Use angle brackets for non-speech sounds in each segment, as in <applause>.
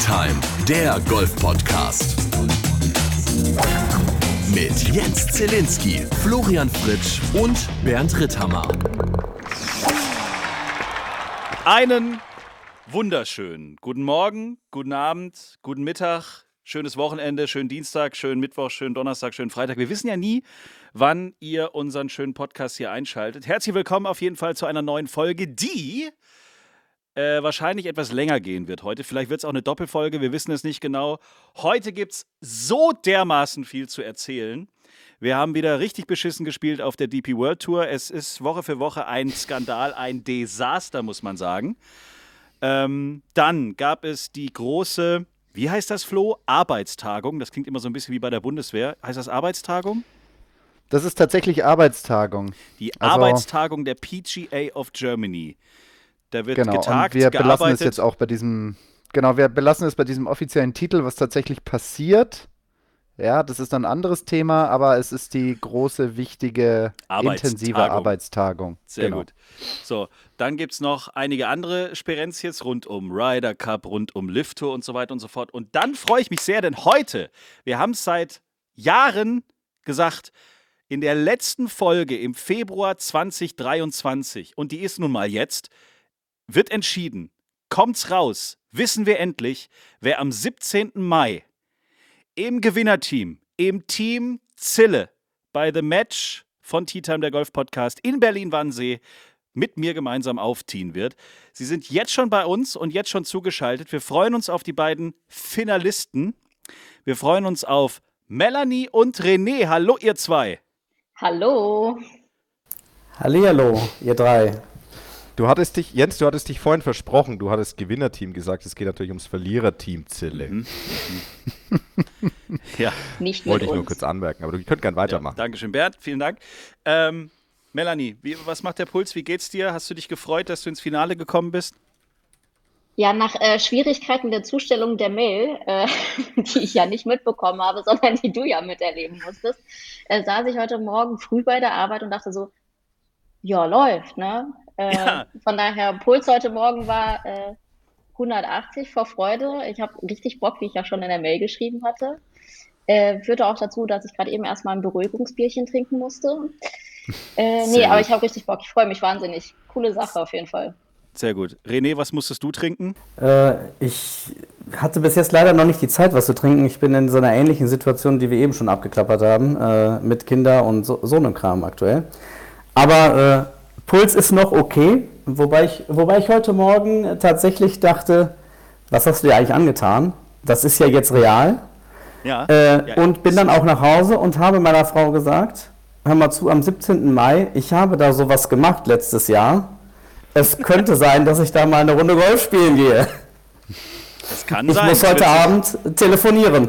Time, der Golf-Podcast. Mit Jens Zelinski, Florian Fritsch und Bernd Ritthammer. Einen wunderschönen guten Morgen, guten Abend, guten Mittag, schönes Wochenende, schönen Dienstag, schönen Mittwoch, schönen Donnerstag, schönen Freitag. Wir wissen ja nie, wann ihr unseren schönen Podcast hier einschaltet. Herzlich willkommen auf jeden Fall zu einer neuen Folge, die äh, wahrscheinlich etwas länger gehen wird heute. Vielleicht wird es auch eine Doppelfolge, wir wissen es nicht genau. Heute gibt es so dermaßen viel zu erzählen. Wir haben wieder richtig beschissen gespielt auf der DP World Tour. Es ist Woche für Woche ein Skandal, ein Desaster, muss man sagen. Ähm, dann gab es die große, wie heißt das, Flo? Arbeitstagung. Das klingt immer so ein bisschen wie bei der Bundeswehr. Heißt das Arbeitstagung? Das ist tatsächlich Arbeitstagung. Die also, Arbeitstagung der PGA of Germany. Da wird genau, getagt, und wir gearbeitet. belassen es jetzt auch bei diesem, genau, wir belassen es bei diesem offiziellen Titel, was tatsächlich passiert. Ja, das ist ein anderes Thema, aber es ist die große, wichtige, Arbeitstagung. intensive Arbeitstagung. Sehr genau. gut. So, dann gibt es noch einige andere Sperenzjes rund um Ryder Cup, rund um Lift Tour und so weiter und so fort. Und dann freue ich mich sehr, denn heute, wir haben es seit Jahren gesagt, in der letzten Folge im Februar 2023, und die ist nun mal jetzt, wird entschieden, kommt's raus, wissen wir endlich, wer am 17. Mai im Gewinnerteam, im Team Zille bei The Match von Tea Time, der Golf Podcast in Berlin-Wannsee mit mir gemeinsam aufziehen wird. Sie sind jetzt schon bei uns und jetzt schon zugeschaltet. Wir freuen uns auf die beiden Finalisten. Wir freuen uns auf Melanie und René. Hallo, ihr zwei. Hallo. Hallihallo, ihr drei. Du hattest dich, Jens, du hattest dich vorhin versprochen, du hattest Gewinnerteam gesagt, es geht natürlich ums Verliererteam Zille. Mhm. <laughs> ja. Nicht Wollte ich uns. nur kurz anmerken, aber du könnt gern weitermachen. Ja, Dankeschön, Bernd, vielen Dank. Ähm, Melanie, wie, was macht der Puls? Wie geht's dir? Hast du dich gefreut, dass du ins Finale gekommen bist? Ja, nach äh, Schwierigkeiten der Zustellung der Mail, äh, <laughs> die ich ja nicht mitbekommen habe, sondern die du ja miterleben musstest, äh, saß ich heute Morgen früh bei der Arbeit und dachte so, ja, läuft, ne? Äh, Ja. Von daher, Puls heute Morgen war äh, 180 vor Freude. Ich habe richtig Bock, wie ich ja schon in der Mail geschrieben hatte. Äh, führte auch dazu, dass ich gerade eben erstmal ein Beruhigungsbierchen trinken musste. Äh, nee, aber ich habe richtig Bock. Ich freue mich wahnsinnig. Coole Sache auf jeden Fall. Sehr gut. René, was musstest du trinken? Äh, ich hatte bis jetzt leider noch nicht die Zeit, was zu trinken. Ich bin in so einer ähnlichen Situation, die wir eben schon abgeklappert haben, äh, mit Kinder und so, so einem Kram aktuell. Aber äh, Puls ist noch okay, wobei ich, wobei ich heute Morgen tatsächlich dachte, was hast du dir eigentlich angetan? Das ist ja jetzt real. Ja. Äh, Ja, und bin dann auch nach Hause und habe meiner Frau gesagt, hör mal zu, am 17. Mai, ich habe da sowas gemacht letztes Jahr. Es könnte <laughs> sein, dass ich da mal eine Runde Golf spielen gehe. Das kann Ich sein. muss Es heute Abend telefonieren.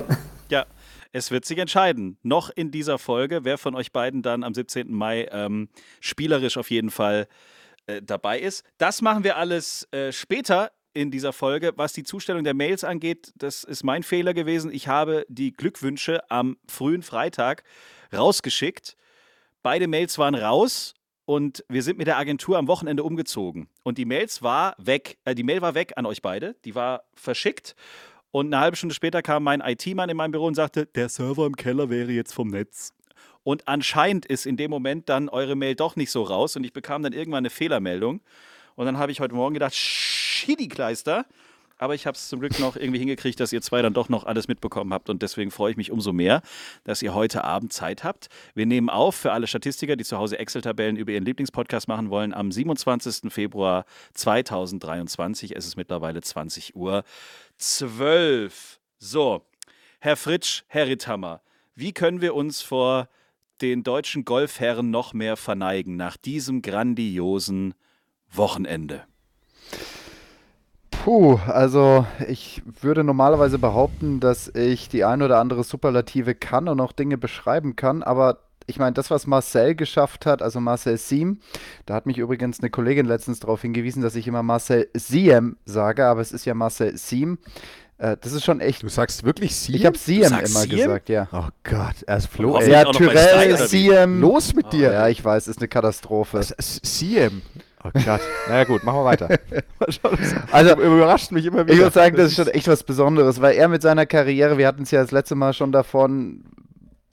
Es wird sich entscheiden. Noch in dieser Folge, wer von euch beiden dann am 17. Mai ähm, spielerisch auf jeden Fall äh, dabei ist. Das machen wir alles äh, später in dieser Folge. Was die Zustellung der Mails angeht, das ist mein Fehler gewesen. Ich habe die Glückwünsche am frühen Freitag rausgeschickt. Beide Mails waren raus und wir sind mit der Agentur am Wochenende umgezogen. Und die Mails war weg, äh, die Mail war weg an euch beide, die war verschickt. Und eine halbe Stunde später kam mein IT-Mann in mein Büro und sagte, der Server im Keller wäre jetzt vom Netz. Und anscheinend ist in dem Moment dann eure Mail doch nicht so raus und ich bekam dann irgendwann eine Fehlermeldung. Und dann habe ich heute Morgen gedacht, Schidi-Kleister. Aber ich habe es zum Glück noch irgendwie hingekriegt, dass ihr zwei dann doch noch alles mitbekommen habt. Und deswegen freue ich mich umso mehr, dass ihr heute Abend Zeit habt. Wir nehmen auf für alle Statistiker, die zu Hause Excel-Tabellen über ihren Lieblingspodcast machen wollen, am 27. Februar 2023. Es ist mittlerweile 20 Uhr 12. So, Herr Fritsch, Herr Ritthammer, wie können wir uns vor den deutschen Golfherren noch mehr verneigen nach diesem grandiosen Wochenende? Puh, also ich würde normalerweise behaupten, dass ich die ein oder andere Superlative kann und auch Dinge beschreiben kann, aber ich meine, das, was Marcel geschafft hat, also Marcel Siem, da hat mich übrigens eine Kollegin letztens darauf hingewiesen, dass ich immer Marcel Siem sage, aber es ist ja Marcel Siem. Äh, das ist schon echt. Du sagst wirklich sie? Ich habe Siem immer Siem? gesagt, ja. Oh Gott, erst Flo. Hoffentlich Ey, Ja, Tyrell. Siem. los mit dir. Ja, ich weiß, ist eine Katastrophe. S- Siem. Oh Gott. <laughs> naja gut, machen wir weiter. <laughs> Also, überrascht mich immer wieder. Ich würde sagen, das ist schon echt was Besonderes, weil er mit seiner Karriere, wir hatten es ja das letzte Mal schon davon,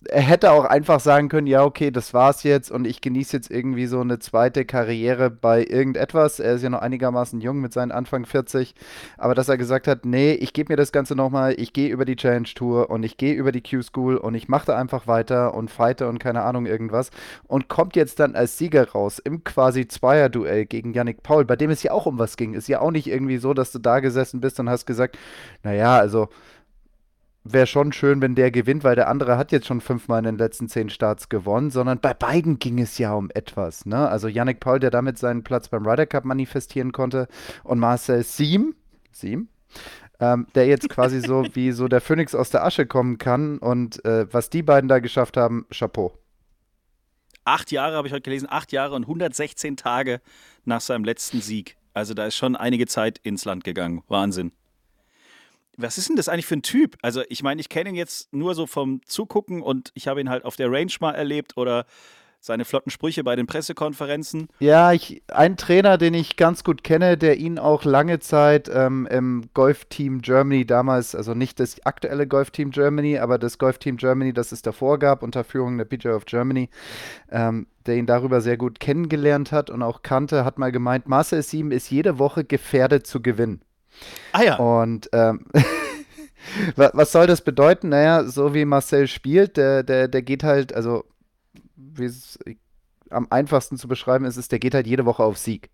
er hätte auch einfach sagen können, ja, okay, das war's jetzt und ich genieße jetzt irgendwie so eine zweite Karriere bei irgendetwas. Er ist ja noch einigermaßen jung mit seinen Anfang 40, aber dass er gesagt hat, nee, ich gebe mir das Ganze nochmal, ich gehe über die Challenge Tour und ich gehe über die Q-School und ich mache da einfach weiter und fighte und keine Ahnung irgendwas und kommt jetzt dann als Sieger raus im quasi Zweier-Duell gegen Yannick Paul, bei dem es ja auch um was ging. Ist ja auch nicht irgendwie so, dass du da gesessen bist und hast gesagt, naja, also wäre schon schön, wenn der gewinnt, weil der andere hat jetzt schon fünfmal in den letzten zehn Starts gewonnen, sondern bei beiden ging es ja um etwas. Ne? Also Yannick Paul, der damit seinen Platz beim Ryder Cup manifestieren konnte und Marcel Siem, Siem ähm, der jetzt <laughs> quasi so wie so der Phönix aus der Asche kommen kann und äh, was die beiden da geschafft haben, Chapeau. Acht Jahre habe ich heute gelesen, acht Jahre und 116 Tage nach seinem letzten Sieg. Also da ist schon einige Zeit ins Land gegangen. Wahnsinn was ist denn das eigentlich für ein Typ? Also, ich meine, ich kenne ihn jetzt nur so vom Zugucken und ich habe ihn halt auf der Range mal erlebt oder seine flotten Sprüche bei den Pressekonferenzen. Ja, ich, ein Trainer, den ich ganz gut kenne, der ihn auch lange Zeit ähm, im Golf-Team Germany damals, also nicht das aktuelle Golf-Team Germany, aber das Golf-Team Germany, das es davor gab, unter Führung der PGA of Germany, ähm, der ihn darüber sehr gut kennengelernt hat und auch kannte, hat mal gemeint, Marcel Sieben ist jede Woche gefährdet zu gewinnen. Ah ja. Und ähm, <laughs> was soll das bedeuten? Naja, so wie Marcel spielt, der, der, der geht halt, also wie es am einfachsten zu beschreiben ist, ist, der geht halt jede Woche auf Sieg.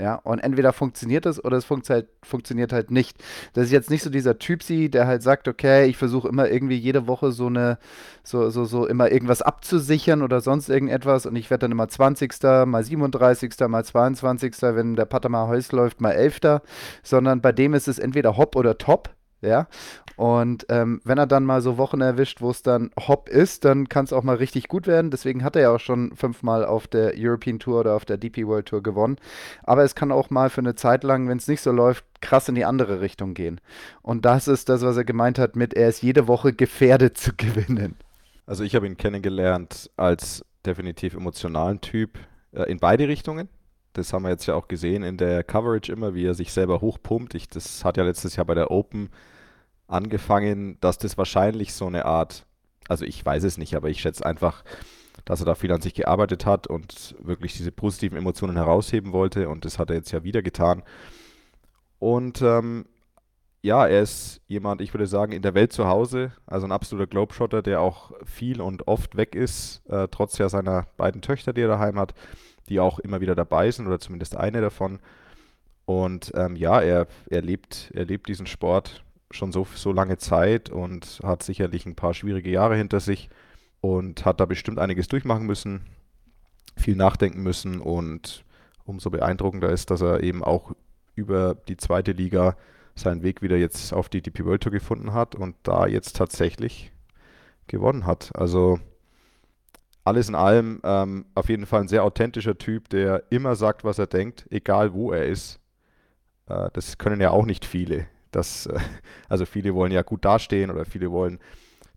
Ja, und entweder funktioniert es oder es funkt halt, funktioniert halt nicht. Das ist jetzt nicht so dieser Typsi, der halt sagt, okay, ich versuche immer irgendwie jede Woche so eine, so, so, so immer irgendwas abzusichern oder sonst irgendetwas und ich werde dann immer 20., mal 37., mal 22., wenn der Pater mal Heus läuft, mal 11., sondern bei dem ist es entweder Hopp oder Top ja. Und ähm, wenn er dann mal so Wochen erwischt, wo es dann hopp ist, dann kann es auch mal richtig gut werden. Deswegen hat er ja auch schon fünfmal auf der European Tour oder auf der DP World Tour gewonnen. Aber es kann auch mal für eine Zeit lang, wenn es nicht so läuft, krass in die andere Richtung gehen. Und das ist das, was er gemeint hat mit, er ist jede Woche gefährdet zu <laughs> gewinnen. Also ich habe ihn kennengelernt als definitiv emotionalen Typ äh, in beide Richtungen. Das haben wir jetzt ja auch gesehen in der Coverage immer, wie er sich selber hochpumpt. Ich, das hat ja letztes Jahr bei der Open angefangen, dass das wahrscheinlich so eine Art, also ich weiß es nicht, aber ich schätze einfach, dass er da viel an sich gearbeitet hat und wirklich diese positiven Emotionen herausheben wollte und das hat er jetzt ja wieder getan. Und ähm, ja, er ist jemand, ich würde sagen, in der Welt zu Hause, also ein absoluter Globetrotter, der auch viel und oft weg ist, äh, trotz ja seiner beiden Töchter, die er daheim hat, die auch immer wieder dabei sind oder zumindest eine davon. Und ähm, ja, er, er, lebt, er lebt diesen Sport schon so, so lange Zeit und hat sicherlich ein paar schwierige Jahre hinter sich und hat da bestimmt einiges durchmachen müssen, viel nachdenken müssen und umso beeindruckender ist, dass er eben auch über die zweite Liga seinen Weg wieder jetzt auf die DP World Tour gefunden hat und da jetzt tatsächlich gewonnen hat. Also alles in allem ähm, auf jeden Fall ein sehr authentischer Typ, der immer sagt, was er denkt, egal wo er ist. Äh, das können ja auch nicht viele. Das, äh, <laughs> also viele wollen ja gut dastehen oder viele wollen,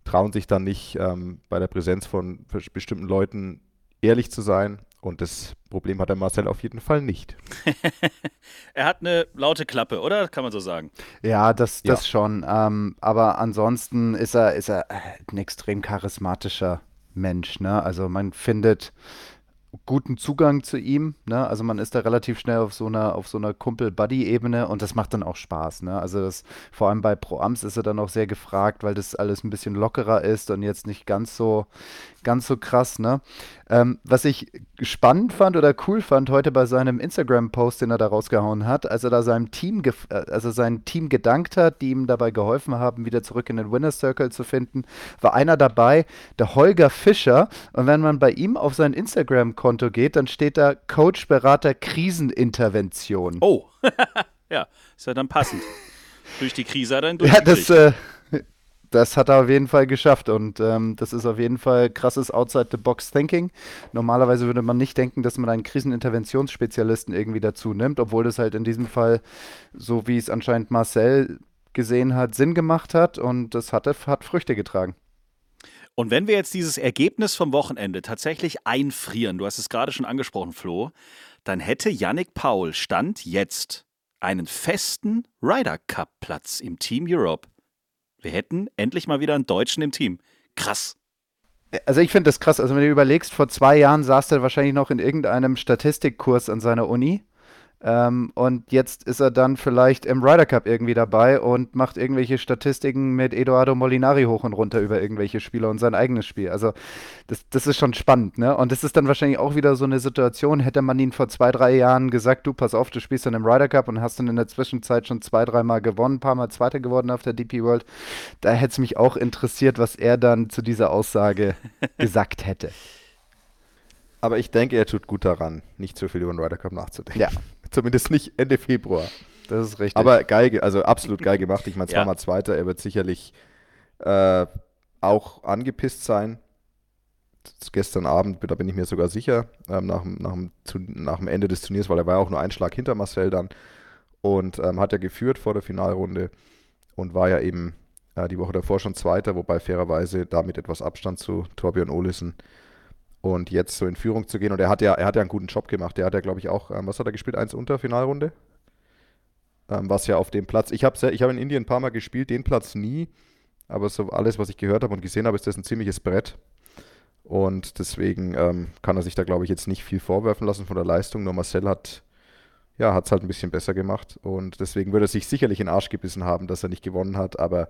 trauen sich dann nicht ähm, bei der Präsenz von bestimmten Leuten ehrlich zu sein. Und das Problem hat der Marcel auf jeden Fall nicht. <laughs> er hat eine laute Klappe, oder? Kann man so sagen. Ja, das, das ja. schon. Ähm, aber ansonsten ist er, ist er ein extrem charismatischer Mensch. Ne? Also man findet guten Zugang zu ihm. Ne? Also man ist da relativ schnell auf so einer, auf so einer Kumpel-Buddy-Ebene und das macht dann auch Spaß. Ne? Also das, vor allem bei Pro-Ams ist er dann auch sehr gefragt, weil das alles ein bisschen lockerer ist und jetzt nicht ganz so, ganz so krass. Ne? Ähm, was ich spannend fand oder cool fand heute bei seinem Instagram-Post, den er da rausgehauen hat, als er da seinem Team, äh, also sein Team gedankt hat, die ihm dabei geholfen haben, wieder zurück in den Winner Circle zu finden, war einer dabei, der Holger Fischer. Und wenn man bei ihm auf sein Instagram-Konto geht, dann steht da Coach, Berater, Krisenintervention. Oh, <laughs> ja, ist ja dann passend. Durch die Krise hat er ihn Ja, das, äh, das hat er auf jeden Fall geschafft und ähm, das ist auf jeden Fall krasses Outside-the-Box-Thinking. Normalerweise würde man nicht denken, dass man einen Kriseninterventionsspezialisten irgendwie dazu nimmt, obwohl das halt in diesem Fall, so wie es anscheinend Marcel gesehen hat, Sinn gemacht hat und das hatte, hat Früchte getragen. Und wenn wir jetzt dieses Ergebnis vom Wochenende tatsächlich einfrieren, du hast es gerade schon angesprochen, Flo, dann hätte Yannick Paul Stand jetzt einen festen Ryder Cup Platz im Team Europe. Wir hätten endlich mal wieder einen Deutschen im Team. Krass. Also ich finde das krass. Also wenn du überlegst, vor zwei Jahren saß er wahrscheinlich noch in irgendeinem Statistikkurs an seiner Uni ähm, und jetzt ist er dann vielleicht im Ryder Cup irgendwie dabei und macht irgendwelche Statistiken mit Eduardo Molinari hoch und runter über irgendwelche Spieler und sein eigenes Spiel. Also das, das ist schon spannend, ne? Und das ist dann wahrscheinlich auch wieder so eine Situation, hätte man ihn vor zwei, drei Jahren gesagt, du pass auf, du spielst dann im Ryder Cup und hast dann in der Zwischenzeit schon zwei, dreimal gewonnen, ein paar Mal Zweiter geworden auf der DP World. Da hätte es mich auch interessiert, was er dann zu dieser Aussage <laughs> gesagt hätte. Aber ich denke, er tut gut daran, nicht so viel über den Ryder Cup nachzudenken. Ja. Zumindest nicht Ende Februar. Das ist richtig. Aber geil, also absolut geil gemacht. Ich meine, Ja. zweimal Zweiter. Er wird sicherlich äh, auch angepisst sein. Gestern Abend, da bin ich mir sogar sicher, ähm, nach, dem- nach, dem nach dem Ende des Turniers, weil er war ja auch nur einen Schlag hinter Marcel dann und ähm, hat ja geführt vor der Finalrunde und war ja eben äh, die Woche davor schon Zweiter, wobei fairerweise damit etwas Abstand zu Torbjörn Olesen und jetzt so in Führung zu gehen. Und er hat ja, er hat ja einen guten Job gemacht. Der hat ja, glaube ich, auch, ähm, was hat er gespielt? Eins unter Finalrunde? Ähm, was ja auf dem Platz, ich habe ich hab in Indien ein paar Mal gespielt, den Platz nie, aber so alles, was ich gehört habe und gesehen habe, ist das ein ziemliches Brett. Und deswegen ähm, kann er sich da, glaube ich, jetzt nicht viel vorwerfen lassen von der Leistung. Nur Marcel hat ja, hat es halt ein bisschen besser gemacht. Und deswegen würde er sich sicherlich in den Arsch gebissen haben, dass er nicht gewonnen hat. Aber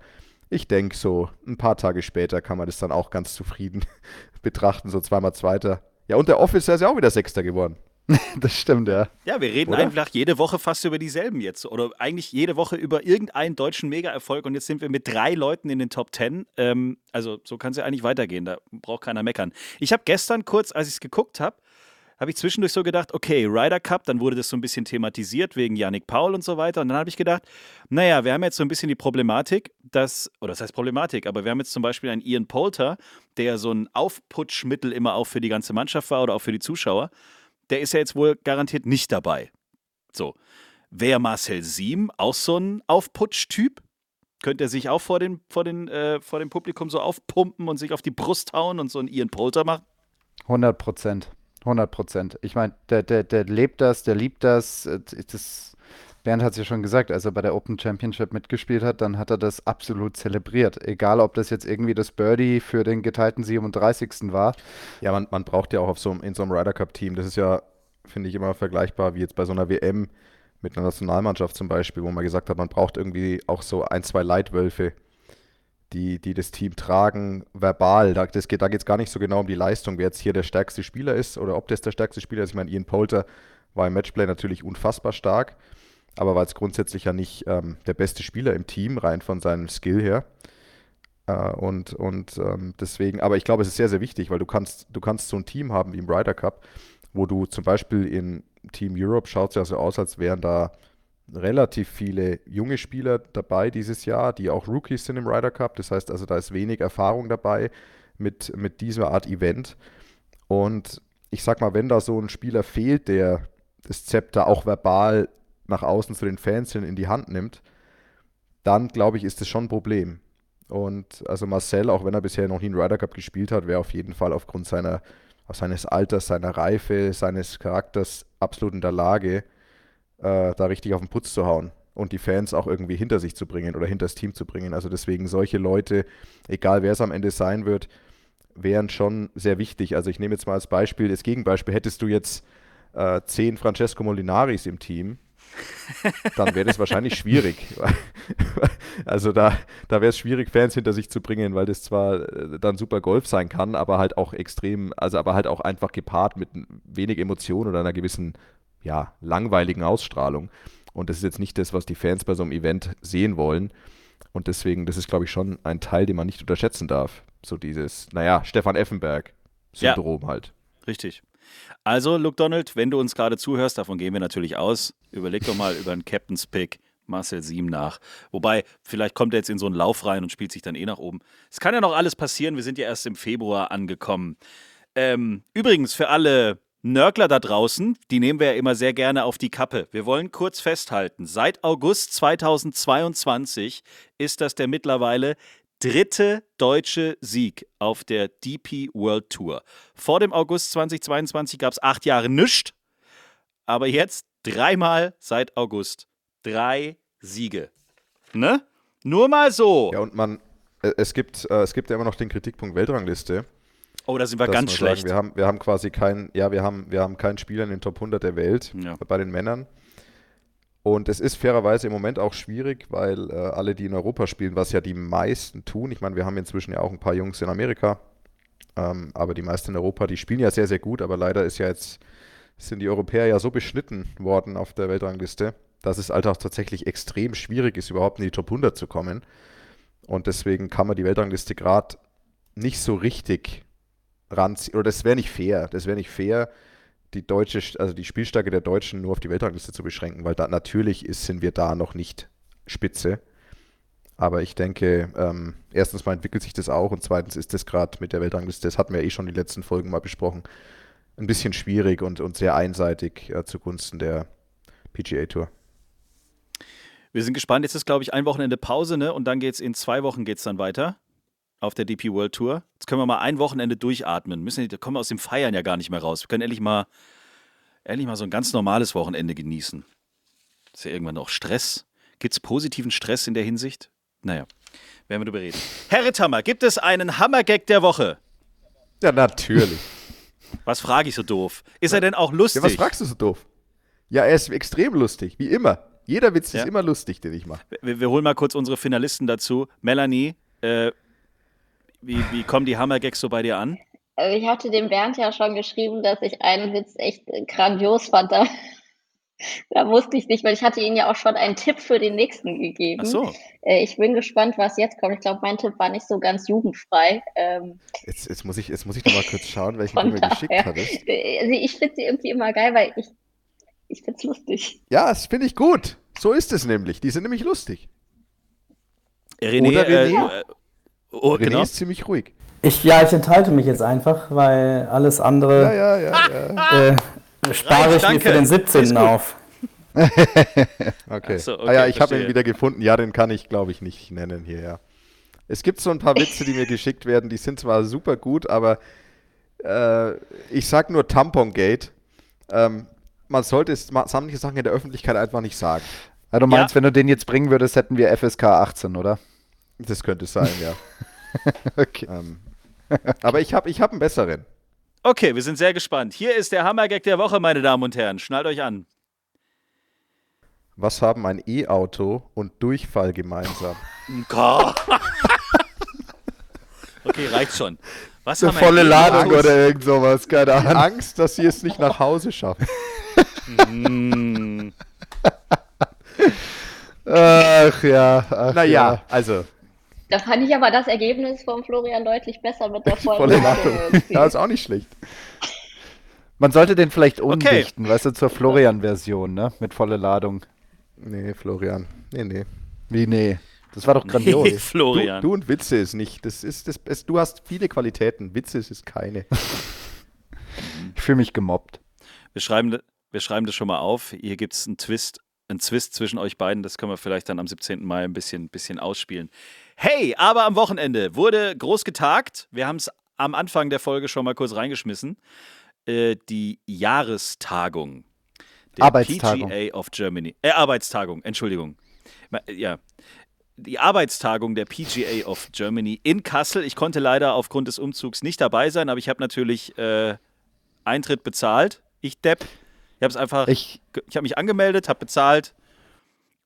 ich denke, so ein paar Tage später kann man das dann auch ganz zufrieden <laughs> betrachten. So zweimal Zweiter. Ja, und der Officer ist ja auch wieder Sechster geworden. <laughs> das stimmt, ja. Ja, wir reden Oder? einfach jede Woche fast über dieselben jetzt. Oder eigentlich jede Woche über irgendeinen deutschen Mega-Erfolg. Und jetzt sind wir mit drei Leuten in den Top Ten. Ähm, also so kann es ja eigentlich weitergehen. Da braucht keiner meckern. Ich habe gestern kurz, als ich es geguckt habe, habe ich zwischendurch so gedacht, okay, Ryder Cup, dann wurde das so ein bisschen thematisiert wegen Yannick Paul und so weiter. Und dann habe ich gedacht, naja, wir haben jetzt so ein bisschen die Problematik, dass, oder das heißt Problematik, aber wir haben jetzt zum Beispiel einen Ian Poulter, der so ein Aufputschmittel immer auch für die ganze Mannschaft war oder auch für die Zuschauer. Der ist ja jetzt wohl garantiert nicht dabei. So. Wäre Marcel Siem auch so ein Aufputsch-Typ? Könnte er sich auch vor, den, vor, den, äh, vor dem Publikum so aufpumpen und sich auf die Brust hauen und so einen Ian Poulter machen? 100 Prozent. 100 Prozent. Ich meine, der, der, der lebt das, der liebt das. äh, das Bernd hat es ja schon gesagt, als er bei der Open Championship mitgespielt hat, dann hat er das absolut zelebriert. Egal, ob das jetzt irgendwie das Birdie für den geteilten 37. war. Ja, man, man braucht ja auch so, in so einem Ryder Cup-Team, das ist ja, finde ich, immer vergleichbar wie jetzt bei so einer WM mit einer Nationalmannschaft zum Beispiel, wo man gesagt hat, man braucht irgendwie auch so ein, zwei Leitwölfe, die, die das Team tragen, verbal. Da, geht es gar nicht so genau um die Leistung, wer jetzt hier der stärkste Spieler ist oder ob das der stärkste Spieler ist. Ich meine, Ian Poulter war im Matchplay natürlich unfassbar stark, aber war jetzt grundsätzlich ja nicht ähm, der beste Spieler im Team, rein von seinem Skill her. Äh, und und ähm, deswegen, aber ich glaube, es ist sehr, sehr wichtig, weil du kannst, du kannst so ein Team haben wie im Ryder Cup, wo du zum Beispiel in Team Europe schaut es ja so aus, als wären da relativ viele junge Spieler dabei dieses Jahr, die auch Rookies sind im Ryder Cup. Das heißt also, da ist wenig Erfahrung dabei mit, mit dieser Art Event. Und ich sag mal, wenn da so ein Spieler fehlt, der das Zepter auch verbal nach außen zu den Fans hin in die Hand nimmt, dann glaube ich, ist das schon ein Problem. Und also Marcel, auch wenn er bisher noch nie einen Ryder Cup gespielt hat, wäre auf jeden Fall aufgrund seiner, seines Alters, seiner Reife, seines Charakters absolut in der Lage, äh, da richtig auf den Putz zu hauen und die Fans auch irgendwie hinter sich zu bringen oder hinter das Team zu bringen. Also deswegen solche Leute, egal wer es am Ende sein wird, wären schon sehr wichtig. Also ich nehme jetzt mal als Beispiel, das Gegenbeispiel, hättest du jetzt äh, zehn Francesco Molinaris im Team, <laughs> dann wäre das wahrscheinlich schwierig. <laughs> also da, da wäre es schwierig, Fans hinter sich zu bringen, weil das zwar äh, dann super Golf sein kann, aber halt auch extrem, also aber halt auch einfach gepaart mit wenig Emotion oder einer gewissen, ja, langweiligen Ausstrahlung. Und das ist jetzt nicht das, was die Fans bei so einem Event sehen wollen. Und deswegen, das ist, glaube ich, schon ein Teil, den man nicht unterschätzen darf. So dieses, naja, Stefan Effenberg-Syndrom halt. Richtig. Also, Luke Donald, wenn du uns gerade zuhörst, davon gehen wir natürlich aus, überleg doch mal <laughs> über einen Captain's Pick Marcel Siem nach. Wobei, vielleicht kommt er jetzt in so einen Lauf rein und spielt sich dann eh nach oben. Es kann ja noch alles passieren, wir sind ja erst im Februar angekommen. Ähm, übrigens, für alle Nörgler da draußen, die nehmen wir ja immer sehr gerne auf die Kappe. Wir wollen kurz festhalten, seit August 2022 ist das der mittlerweile dritte deutsche Sieg auf der DP World Tour. Vor dem August 2022 gab es acht Jahre nichts. aber jetzt dreimal seit August. Drei Siege. Ne? Nur mal so. Ja, und man, äh, es gibt, äh, es gibt ja immer noch den Kritikpunkt Weltrangliste. Oh, da sind wir ganz schlecht. Sagen, wir, haben, wir haben quasi keinen, ja, wir haben, wir haben keinen Spieler in den Top 100 der Welt Ja. bei den Männern. Und es ist fairerweise im Moment auch schwierig, weil äh, alle, die in Europa spielen, was ja die meisten tun, ich meine, wir haben inzwischen ja auch ein paar Jungs in Amerika, ähm, aber die meisten in Europa, die spielen ja sehr, sehr gut, aber leider ist ja jetzt, sind die Europäer ja so beschnitten worden auf der Weltrangliste, dass es halt auch tatsächlich extrem schwierig ist, überhaupt in die Top 100 zu kommen. Und deswegen kann man die Weltrangliste gerade nicht so richtig ranziehen. Oder das wäre nicht fair. Das wäre nicht fair, die deutsche, also die Spielstärke der Deutschen nur auf die Weltrangliste zu beschränken, weil da natürlich ist, sind wir da noch nicht Spitze. Aber ich denke, ähm, erstens mal entwickelt sich das auch und zweitens ist das gerade mit der Weltrangliste, das hatten wir eh schon die letzten Folgen mal besprochen, ein bisschen schwierig und, und sehr einseitig äh, zugunsten der PGA Tour. Wir sind gespannt. Jetzt ist, glaube ich, ein Wochenende Pause, ne? Und dann geht's in zwei Wochen geht's dann weiter auf der DP World Tour. Jetzt können wir mal ein Wochenende durchatmen. Müssen, da kommen wir aus dem Feiern ja gar nicht mehr raus. Wir können endlich mal, endlich mal so ein ganz normales Wochenende genießen. Ist ja irgendwann auch Stress. Gibt es positiven Stress in der Hinsicht? Naja, werden wir darüber reden. Herr Ritthammer, gibt es einen Hammergag der Woche? Ja, natürlich. <laughs> Was frage ich so doof? Ist er denn auch lustig? Ja, was fragst du so doof? Ja, er ist extrem lustig, wie immer. Jeder Witz Ja. ist immer lustig, den ich mache. Wir, wir holen mal kurz unsere Finalisten dazu. Melanie, äh, wie, wie kommen die Hammergags so bei dir an? Also ich hatte dem Bernd ja schon geschrieben, dass ich einen Witz echt grandios fand. <laughs> Da, da wusste ich nicht, weil ich hatte Ihnen ja auch schon einen Tipp für den nächsten gegeben. Ach so. Äh, Ich bin gespannt, was jetzt kommt. Ich glaube, mein Tipp war nicht so ganz jugendfrei. Ähm, Jetzt, jetzt, muss ich, jetzt muss ich noch mal kurz schauen, welchen du mir geschickt hattest. äh, also ich finde sie irgendwie immer geil, weil ich, ich finde es lustig. Ja, das finde ich gut. So ist es nämlich. Die sind nämlich lustig. René, Oder René? Äh, äh, oh, René genau. ist ziemlich ruhig. Ich, ja, ich enthalte mich jetzt einfach, weil alles andere ja, ja, ja. äh, spare ich mir für den Ist 17. gut. auf. <laughs> Okay. So, ah, ja, okay, ich habe ihn wieder gefunden. Ja, den kann ich, glaube ich, nicht nennen hier, ja. Es gibt so ein paar Witze, die mir <laughs> geschickt werden, die sind zwar super gut, aber äh, ich sag nur Tampongate. Ähm, man sollte es ma- manche Sachen in der Öffentlichkeit einfach nicht sagen. Ja, du meinst, wenn du den jetzt bringen würdest, hätten wir FSK 18, oder? Das könnte sein, ja. <laughs> Okay. ähm, aber ich habe ich hab einen besseren. Okay, wir sind sehr gespannt. Hier ist der Hammergag der Woche, meine Damen und Herren. Schnallt euch an. Was haben ein E-Auto und Durchfall gemeinsam? <laughs> Okay, reicht schon. Was Eine haben wir volle? Ladung oder irgend sowas, keine Ahnung. Angst, dass sie es nicht nach Hause schaffen. Hm, <laughs> Ach ja, ach Naja, also Da fand ich aber das Ergebnis von Florian deutlich besser mit der vollen volle Ladung. <laughs> Ja, ist auch nicht schlecht. Man sollte den vielleicht umdichten, weißt du, zur Florian-Version, ne? Mit volle Ladung. Nee, Florian. Nee, nee. Wie, nee. Das war doch grandios. Nee, <laughs> Florian. Du, du und Witze ist nicht. Das ist das, es, du hast viele Qualitäten. Witze ist es keine. <laughs> Ich fühle mich gemobbt. Wir, schreiben, wir schreiben das schon mal auf. Hier gibt es einen Twist, einen Twist zwischen euch beiden. Das können wir vielleicht dann am 17. Mai ein bisschen, bisschen ausspielen. Hey, aber am Wochenende wurde groß getagt. Wir haben es am Anfang der Folge schon mal kurz reingeschmissen. Äh, die Jahrestagung der Arbeitstagung. PGA of Germany. Äh, Arbeitstagung, Entschuldigung. Ja. Die Arbeitstagung der PGA of Germany in Kassel. Ich konnte leider aufgrund des Umzugs nicht dabei sein, aber ich habe natürlich äh, Eintritt bezahlt. Ich Depp. Ich habe es einfach. Ich, Ich, habe mich angemeldet, habe bezahlt.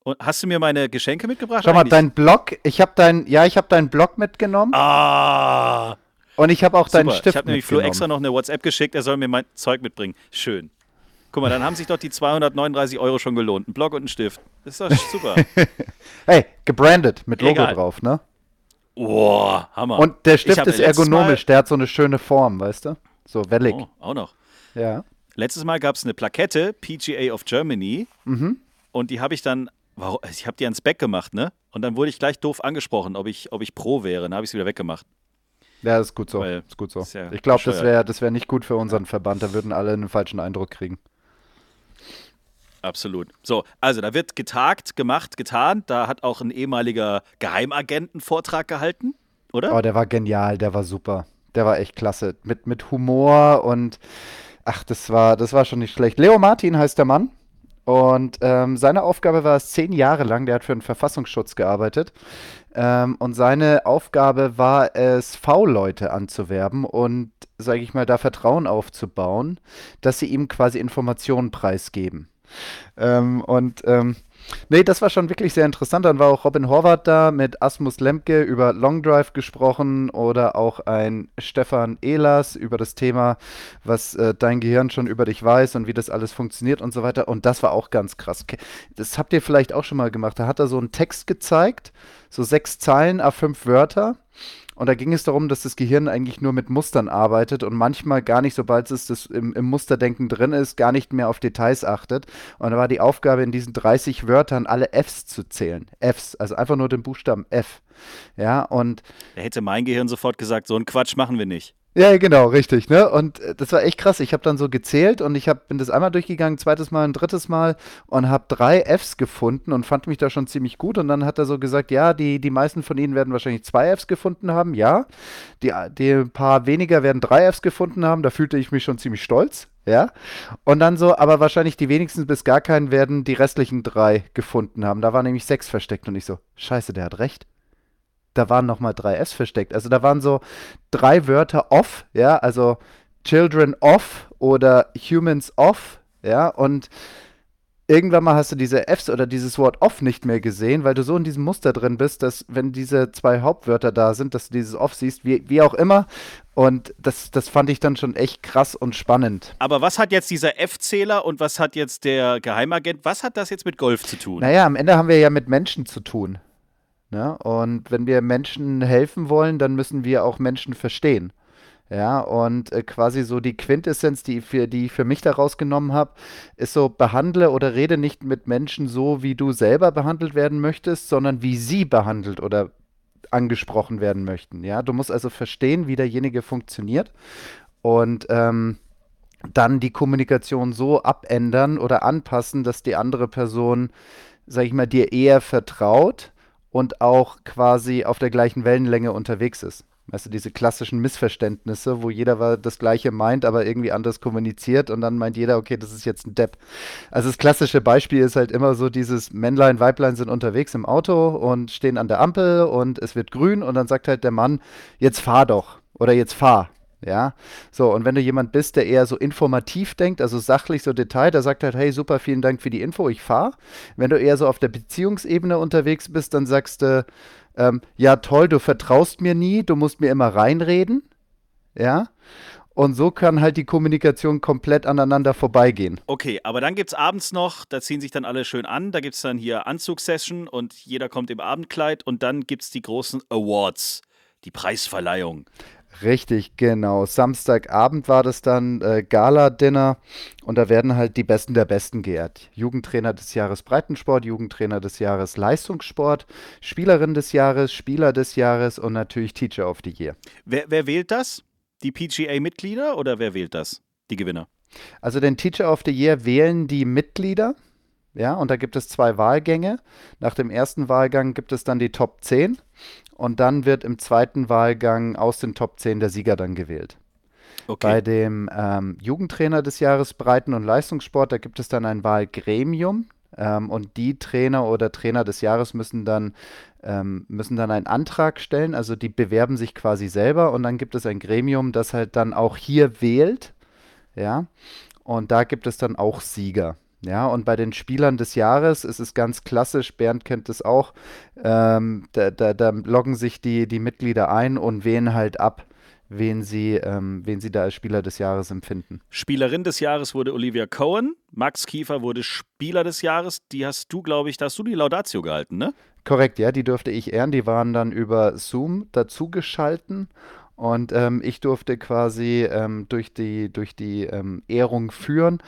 Und hast du mir meine Geschenke mitgebracht? schau mal, dein Blog, ich habe dein, ja, ich habe deinen Blog mitgenommen Ah! und ich habe auch deinen Super. Stift Ich habe nämlich Flo extra noch eine WhatsApp geschickt, er soll mir mein Zeug mitbringen. Schön. Guck mal, dann haben sich doch die 239 Euro schon gelohnt. Ein Block und ein Stift. Das ist doch super. <laughs> Hey, gebrandet mit Logo Egal. drauf, ne? Boah, Hammer. Und der Stift ist ergonomisch, der hat so eine schöne Form, weißt du? So wellig. Oh, auch noch. Ja. Letztes Mal gab es eine Plakette, PGA of Germany. Mhm. Und die habe ich dann, also ich habe die ans Back gemacht, ne? Und dann wurde ich gleich doof angesprochen, ob ich, ob ich Pro wäre. Dann habe ich sie wieder weggemacht. Ja, ist gut so. Weil ist gut so. ist ja ich glaube, das wäre das wär nicht gut für unseren Verband. Da würden alle einen falschen Eindruck kriegen. Absolut. So, also da wird getagt, gemacht, getan. Da hat auch ein ehemaliger Geheimagent einen Vortrag gehalten, oder? Oh, der war genial, der war super. Der war echt klasse. Mit, mit Humor und Ach, das war, das war schon nicht schlecht. Leo Martin heißt der Mann. Und ähm, seine Aufgabe war es zehn Jahre lang, der hat für den Verfassungsschutz gearbeitet. Ähm, und seine Aufgabe war es, V-Leute anzuwerben und, sage ich mal, da Vertrauen aufzubauen, dass sie ihm quasi Informationen preisgeben. Ähm, und ähm, Nee, das war schon wirklich sehr interessant. Dann war auch Robin Horvath da mit Asmus Lemke über Long Drive gesprochen oder auch ein Stefan Ehlers über das Thema, was äh, dein Gehirn schon über dich weiß und wie das alles funktioniert und so weiter. Und das war auch ganz krass. Das habt ihr vielleicht auch schon mal gemacht. Da hat er so einen Text gezeigt, so sechs Zeilen, a fünf Wörter. Und da ging es darum, dass das Gehirn eigentlich nur mit Mustern arbeitet und manchmal gar nicht, sobald es das im, im, Musterdenken drin ist, gar nicht mehr auf Details achtet. Und da war die Aufgabe, in diesen 30 Wörtern alle Fs zu zählen. Fs, also einfach nur den Buchstaben F. Ja, und. Da hätte mein Gehirn sofort gesagt, so einen Quatsch machen wir nicht. Ja, genau, richtig, ne? Und äh, das war echt krass. Ich habe dann so gezählt und ich hab, bin das einmal durchgegangen, zweites Mal, ein drittes Mal und habe drei Fs gefunden und fand mich da schon ziemlich gut. Und dann hat er so gesagt, ja, die, die meisten von Ihnen werden wahrscheinlich zwei Fs gefunden haben, ja. Die, die paar weniger werden drei Fs gefunden haben, da fühlte ich mich schon ziemlich stolz, ja. Und dann so, aber wahrscheinlich die wenigsten bis gar keinen werden die restlichen drei gefunden haben. Da war nämlich sechs versteckt und ich so, scheiße, der hat recht da waren nochmal drei S versteckt. Also da waren so drei Wörter off, ja, also Children off oder Humans off, ja, und irgendwann mal hast du diese Fs oder dieses Wort off nicht mehr gesehen, weil du so in diesem Muster drin bist, dass wenn diese zwei Hauptwörter da sind, dass du dieses off siehst, wie, wie auch immer. Und das, das fand ich dann schon echt krass und spannend. Aber was hat jetzt dieser F-Zähler und was hat jetzt der Geheimagent, was hat das jetzt mit Golf zu tun? Naja, am Ende haben wir ja mit Menschen zu tun. Ne? Und wenn wir Menschen helfen wollen, dann müssen wir auch Menschen verstehen. Ja, und äh, quasi so die Quintessenz, die, für, die ich für mich daraus genommen habe, ist so, behandle oder rede nicht mit Menschen so, wie du selber behandelt werden möchtest, sondern wie sie behandelt oder angesprochen werden möchten. Ja, du musst also verstehen, wie derjenige funktioniert und ähm, dann die Kommunikation so abändern oder anpassen, dass die andere Person, sag ich mal, dir eher vertraut und auch quasi auf der gleichen Wellenlänge unterwegs ist. Weißt du, diese klassischen Missverständnisse, wo jeder das Gleiche meint, aber irgendwie anders kommuniziert und dann meint jeder, okay, das ist jetzt ein Depp. Also das klassische Beispiel ist halt immer so dieses Männlein, Weiblein sind unterwegs im Auto und stehen an der Ampel und es wird grün und dann sagt halt der Mann, jetzt fahr doch oder jetzt fahr. Ja, so, und wenn du jemand bist, der eher so informativ denkt, also sachlich, so Detail, der sagt halt, hey, super, vielen Dank für die Info, ich fahre. Wenn du eher so auf der Beziehungsebene unterwegs bist, dann sagst du, ähm, ja, toll, du vertraust mir nie, du musst mir immer reinreden. Ja, und so kann halt die Kommunikation komplett aneinander vorbeigehen. Okay, aber dann gibt es abends noch, da ziehen sich dann alle schön an, da gibt es dann hier Anzugssession und jeder kommt im Abendkleid und dann gibt es die großen Awards, die Preisverleihung. Richtig, genau. Samstagabend war das dann äh, Gala-Dinner und da werden halt die Besten der Besten geehrt. Jugendtrainer des Jahres Breitensport, Jugendtrainer des Jahres Leistungssport, Spielerin des Jahres, Spieler des Jahres und natürlich Teacher of the Year. Wer, wer wählt das? Die PGA-Mitglieder oder wer wählt das? Die Gewinner? Also den Teacher of the Year wählen die Mitglieder. Ja, und da gibt es zwei Wahlgänge. Nach dem ersten Wahlgang gibt es dann die Top 10 und dann wird im zweiten Wahlgang aus den Top 10 der Sieger dann gewählt. Okay. Bei dem ähm, Jugendtrainer des Jahres Breiten- und Leistungssport, da gibt es dann ein Wahlgremium ähm, und die Trainer oder Trainer des Jahres müssen dann, ähm, müssen dann einen Antrag stellen, also die bewerben sich quasi selber und dann gibt es ein Gremium, das halt dann auch hier wählt, ja, und da gibt es dann auch Sieger. Ja, und bei den Spielern des Jahres ist es ganz klassisch, Bernd kennt es auch, ähm, da, da, da, loggen sich die, die Mitglieder ein und wählen halt ab, wen sie, ähm, wen sie da als Spieler des Jahres empfinden. Spielerin des Jahres wurde Olivia Cohen, Max Kiefer wurde Spieler des Jahres, die hast du, glaube ich, da hast du die Laudatio gehalten, ne? Korrekt, ja, die durfte ich ehren, die waren dann über Zoom dazugeschalten und ähm, ich durfte quasi ähm, durch die, durch die ähm, Ehrung führen.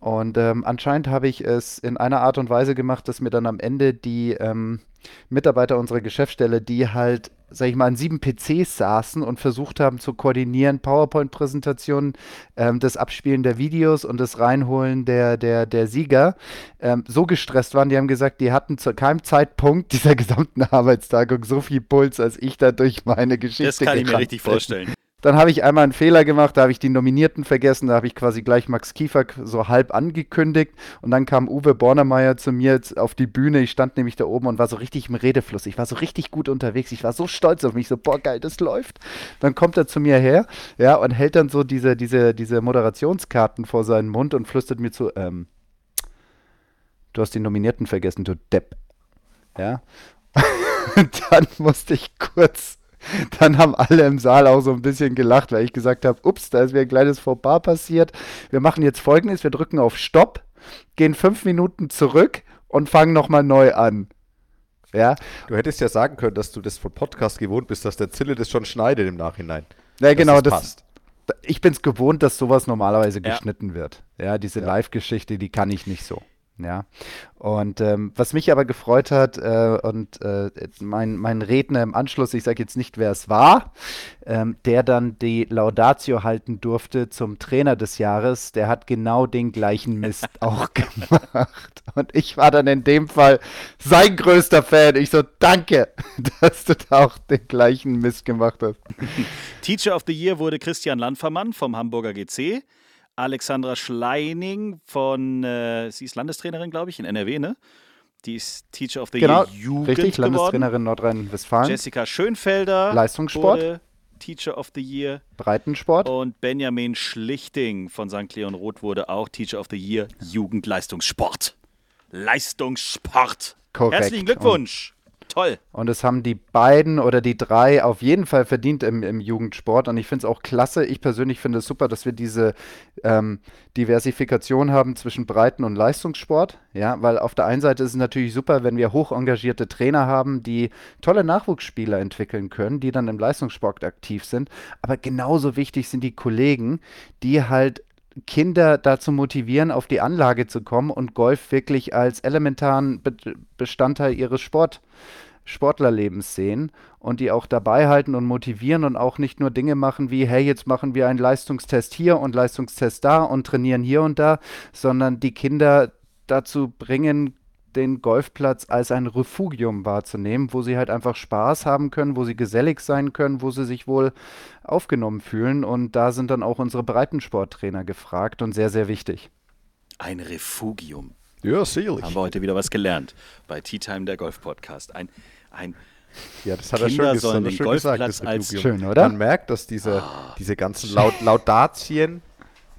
Und ähm, anscheinend habe ich es in einer Art und Weise gemacht, dass mir dann am Ende die ähm, Mitarbeiter unserer Geschäftsstelle, die halt, sag ich mal, an sieben PCs saßen und versucht haben zu koordinieren, PowerPoint-Präsentationen, ähm, das Abspielen der Videos und das Reinholen der, der, der Sieger, ähm, so gestresst waren, die haben gesagt, die hatten zu keinem Zeitpunkt dieser gesamten <laughs> Arbeitstagung so viel Puls, als ich da durch meine Geschichte Das kann ich mir richtig vorstellen. Dann habe ich einmal einen Fehler gemacht, da habe ich die Nominierten vergessen, da habe ich quasi gleich Max Kiefer so halb angekündigt und dann kam Uwe Bornemeyer zu mir auf die Bühne. Ich stand nämlich da oben und war so richtig im Redefluss. Ich war so richtig gut unterwegs. Ich war so stolz auf mich, so boah geil, das läuft. Dann kommt er zu mir her, ja, und hält dann so diese diese diese Moderationskarten vor seinen Mund und flüstert mir zu, ähm, du hast die Nominierten vergessen, du Depp. Ja. <laughs> Dann musste ich kurz dann haben alle im Saal auch so ein bisschen gelacht, weil ich gesagt habe, ups, da ist mir ein kleines Fauxpas passiert. Wir machen jetzt folgendes, wir drücken auf Stopp, gehen fünf Minuten zurück und fangen nochmal neu an. Ja. Du hättest ja sagen können, dass du das von Podcast gewohnt bist, dass der Zille das schon schneidet im Nachhinein. Ja, genau, das, passt. Ich bin es gewohnt, dass sowas normalerweise ja. geschnitten wird. Ja, diese ja. Live-Geschichte, die kann ich nicht so. Ja, und ähm, was mich aber gefreut hat äh, und äh, mein, mein Redner im Anschluss, ich sage jetzt nicht, wer es war, ähm, der dann die Laudatio halten durfte zum Trainer des Jahres, der hat genau den gleichen Mist <laughs> auch gemacht. Und ich war dann in dem Fall sein größter Fan. Ich so, danke, <laughs> dass du da auch den gleichen Mist gemacht hast. Teacher of the Year wurde Christian Landfermann vom Hamburger GC. Alexandra Schleining von, äh, sie ist Landestrainerin, glaube ich, in NRW, ne? Die ist Teacher of the genau, Year Jugend richtig, Landestrainerin Nordrhein-Westfalen. Jessica Schönfelder. Leistungssport. Teacher of the Year. Breitensport. Und Benjamin Schlichting von St. Leon Roth wurde auch Teacher of the Year Jugendleistungssport. Leistungssport. Korrekt. Herzlichen Glückwunsch. Toll. Und es haben die beiden oder die drei auf jeden Fall verdient im, im Jugendsport. Und ich finde es auch klasse. Ich persönlich finde es super, dass wir diese ähm, Diversifikation haben zwischen Breiten- und Leistungssport. Ja, weil auf der einen Seite ist es natürlich super, wenn wir hoch engagierte Trainer haben, die tolle Nachwuchsspieler entwickeln können, die dann im Leistungssport aktiv sind. Aber genauso wichtig sind die Kollegen, die halt Kinder dazu motivieren, auf die Anlage zu kommen und Golf wirklich als elementaren Be Bestandteil ihres Sport, Sportlerlebens sehen und die auch dabei halten und motivieren und auch nicht nur Dinge machen wie, hey, jetzt machen wir einen Leistungstest hier und Leistungstest da und trainieren hier und da, sondern die Kinder dazu bringen, den Golfplatz als ein Refugium wahrzunehmen, wo sie halt einfach Spaß haben können, wo sie gesellig sein können, wo sie sich wohl aufgenommen fühlen. Und da sind dann auch unsere Breitensporttrainer gefragt und sehr, sehr wichtig. Ein Refugium. Ja, sicherlich. Haben wir heute wieder was gelernt bei Tea Time, der Golf-Podcast. Ein, ein ja, das hat Kinder er schön, schön gesagt. Das als schön, oder? Man merkt, dass diese, oh. diese ganzen Laut Laudatien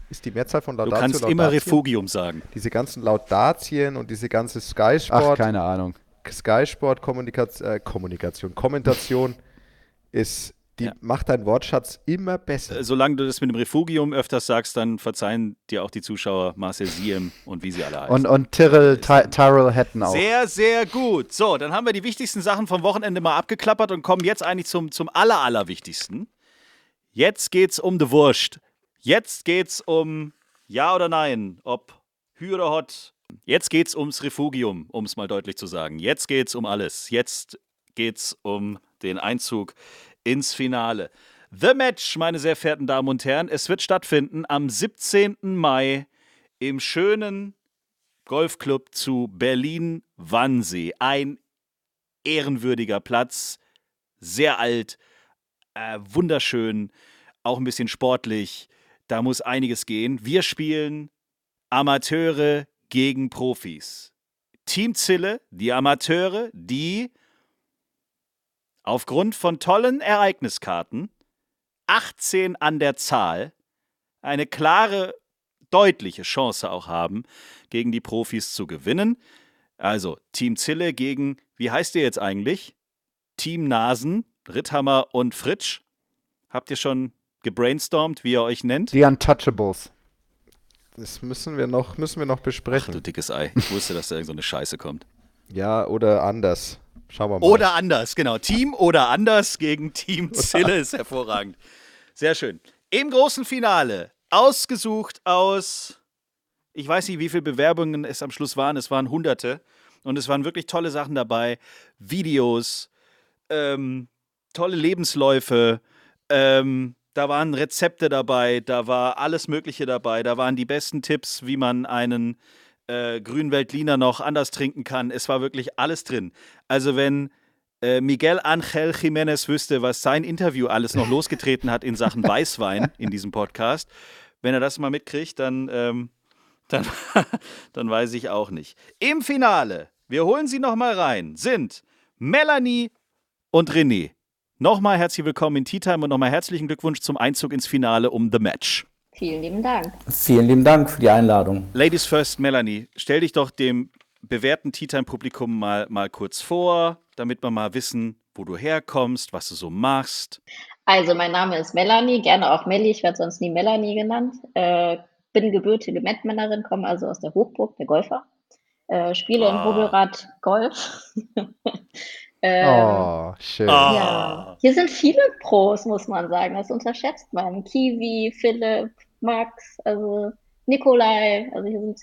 ist die Mehrzahl von Laudatio. Du kannst Laudatien? immer Refugium sagen. Diese ganzen Laudatien und diese ganze Sky Sport. Ach, keine Ahnung. Sky Sport Kommunikation, äh, Kommunikation, Kommentation <laughs> ist, die ja. macht deinen Wortschatz immer besser. Äh, solange du das mit dem Refugium öfters sagst, dann verzeihen dir auch die Zuschauer Marcel Siem und wie sie alle heißen. Und, und Tyrrell, Tyrrell Hatton auch. Sehr, sehr gut. So, dann haben wir die wichtigsten Sachen vom Wochenende mal abgeklappert und kommen jetzt eigentlich zum, zum aller, allerwichtigsten. Jetzt geht's um die Wurst. Jetzt geht's um Ja oder Nein, ob Hü oder Hot. Jetzt geht's ums Refugium, um es mal deutlich zu sagen. Jetzt geht's um alles. Jetzt geht's um den Einzug ins Finale. The Match, meine sehr verehrten Damen und Herren, es wird stattfinden am 17. Mai im schönen Golfclub zu Berlin-Wannsee. Ein ehrenwürdiger Platz, sehr alt, äh, wunderschön, auch ein bisschen sportlich. Da muss einiges gehen. Wir spielen Amateure gegen Profis. Team Zille, die Amateure, die aufgrund von tollen Ereigniskarten, 18 an der Zahl, eine klare, deutliche Chance auch haben, gegen die Profis zu gewinnen. Also Team Zille gegen, wie heißt ihr jetzt eigentlich? Team Nasen, Ritthammer und Fritsch. Habt ihr schon gebrainstormt, wie ihr euch nennt? Die Untouchables. Das müssen wir noch, müssen wir noch besprechen. Ach, du dickes Ei. Ich wusste, dass da irgend so eine Scheiße kommt. Ja, oder anders. Schauen wir mal. Oder anders, genau. Team oder anders gegen Team <laughs> Zille ist hervorragend. Sehr schön. Im großen Finale, ausgesucht aus, ich weiß nicht, wie viele Bewerbungen es am Schluss waren, es waren hunderte. Und es waren wirklich tolle Sachen dabei. Videos, ähm, tolle Lebensläufe, ähm, da waren Rezepte dabei, da war alles Mögliche dabei, da waren die besten Tipps, wie man einen äh, grünen Veltliner noch anders trinken kann. Es war wirklich alles drin. Also wenn äh, Miguel Angel Jiménez wüsste, was sein Interview alles noch losgetreten hat in Sachen <laughs> Weißwein in diesem Podcast, wenn er das mal mitkriegt, dann, ähm, dann, <laughs> dann weiß ich auch nicht. Im Finale, wir holen sie nochmal rein, sind Melanie und René. Nochmal herzlich willkommen in Tea Time und nochmal herzlichen Glückwunsch zum Einzug ins Finale um The Match. Vielen lieben Dank. Vielen lieben Dank für die Einladung. Ladies first, Melanie, stell dich doch dem bewährten Tea Time Publikum mal, mal kurz vor, damit wir mal wissen, wo du herkommst, was du so machst. Also, mein Name ist Melanie, gerne auch Melli, ich werde sonst nie Melanie genannt. Äh, bin gebürtige Mettmännerin, komme also aus der Hochburg, der Golfer. Äh, spiele in Ah. Hobelrad Golf. <laughs> ähm, Oh, schön. Ah. Ja, hier sind viele Pros, muss man sagen. Das unterschätzt man. Kiwi, Philipp, Max, also Nikolai, also hier sind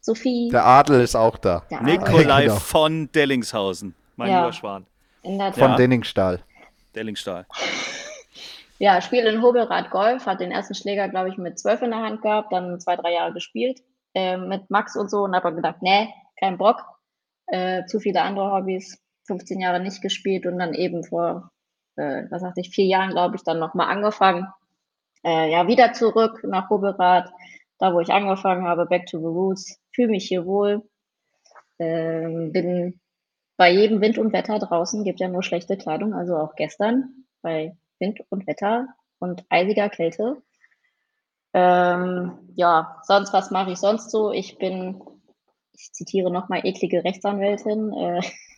Sophie. Der Adel ist auch da. der Nikolai Genau. von Dellingshausen, mein Ja. lieber Schwan. In der Von Ja. Denningstahl. Dellingstahl. <laughs> Ja, spiele in Hobelrad Golf, hat den ersten Schläger, glaube ich, mit zwölf in der Hand gehabt, dann zwei, drei Jahre gespielt äh, mit Max und so und habe gedacht, nee, kein Bock, äh, zu viele andere Hobbys, 15 Jahre nicht gespielt und dann eben vor, äh, was sagte ich, vier Jahren, glaube ich, dann nochmal angefangen. Äh, ja, wieder zurück nach Hobelrad, da wo ich angefangen habe, back to the roots, fühle mich hier wohl, ähm, bin bei jedem Wind und Wetter draußen, gibt ja nur schlechte Kleidung, also auch gestern bei Wind und Wetter und eisiger Kälte. Ähm, ja, sonst, was mache ich sonst so? Ich bin, ich zitiere nochmal, eklige Rechtsanwältin. Äh, <laughs>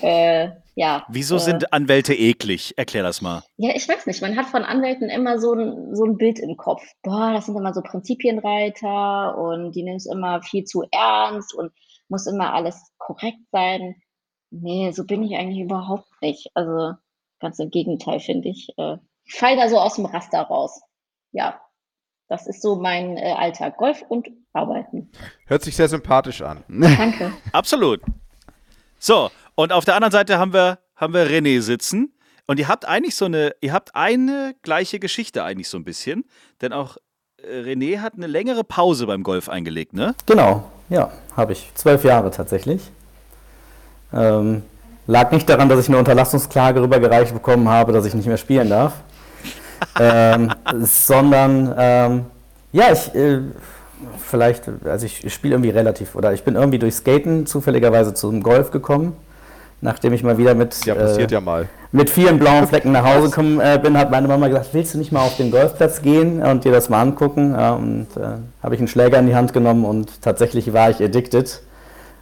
äh, ja. Wieso äh, sind Anwälte eklig? Erklär das mal. ja, ich weiß nicht. Man hat von Anwälten immer so ein, so ein Bild im Kopf. Boah, das sind immer so Prinzipienreiter und die nehmen es immer viel zu ernst und muss immer alles korrekt sein. Nee, so bin ich eigentlich überhaupt nicht. Also ganz im Gegenteil, finde ich. Äh, ich fall da so aus dem Raster raus. Ja, das ist so mein äh, Alltag. Golf und Arbeiten. Hört sich sehr sympathisch an. Danke. Absolut. So, und auf der anderen Seite haben wir, haben wir René sitzen. Und ihr habt eigentlich so eine, ihr habt eine gleiche Geschichte eigentlich so ein bisschen. Denn auch äh, René hat eine längere Pause beim Golf eingelegt, ne? Genau, ja, habe ich. Zwölf Jahre tatsächlich. Ähm, lag nicht daran, dass ich eine Unterlassungsklage rübergereicht bekommen habe, dass ich nicht mehr spielen darf. <laughs> ähm, sondern, ähm, ja, ich, äh, vielleicht, also ich spiele irgendwie relativ, oder ich bin irgendwie durch Skaten zufälligerweise zum Golf gekommen, nachdem ich mal wieder mit, Ja, passiert äh, ja mal. mit vielen blauen Flecken nach Hause <laughs> gekommen äh, bin, hat meine Mama gesagt, willst du nicht mal auf den Golfplatz gehen und dir das mal angucken? Ja, und äh, habe ich einen Schläger in die Hand genommen und tatsächlich war ich addicted.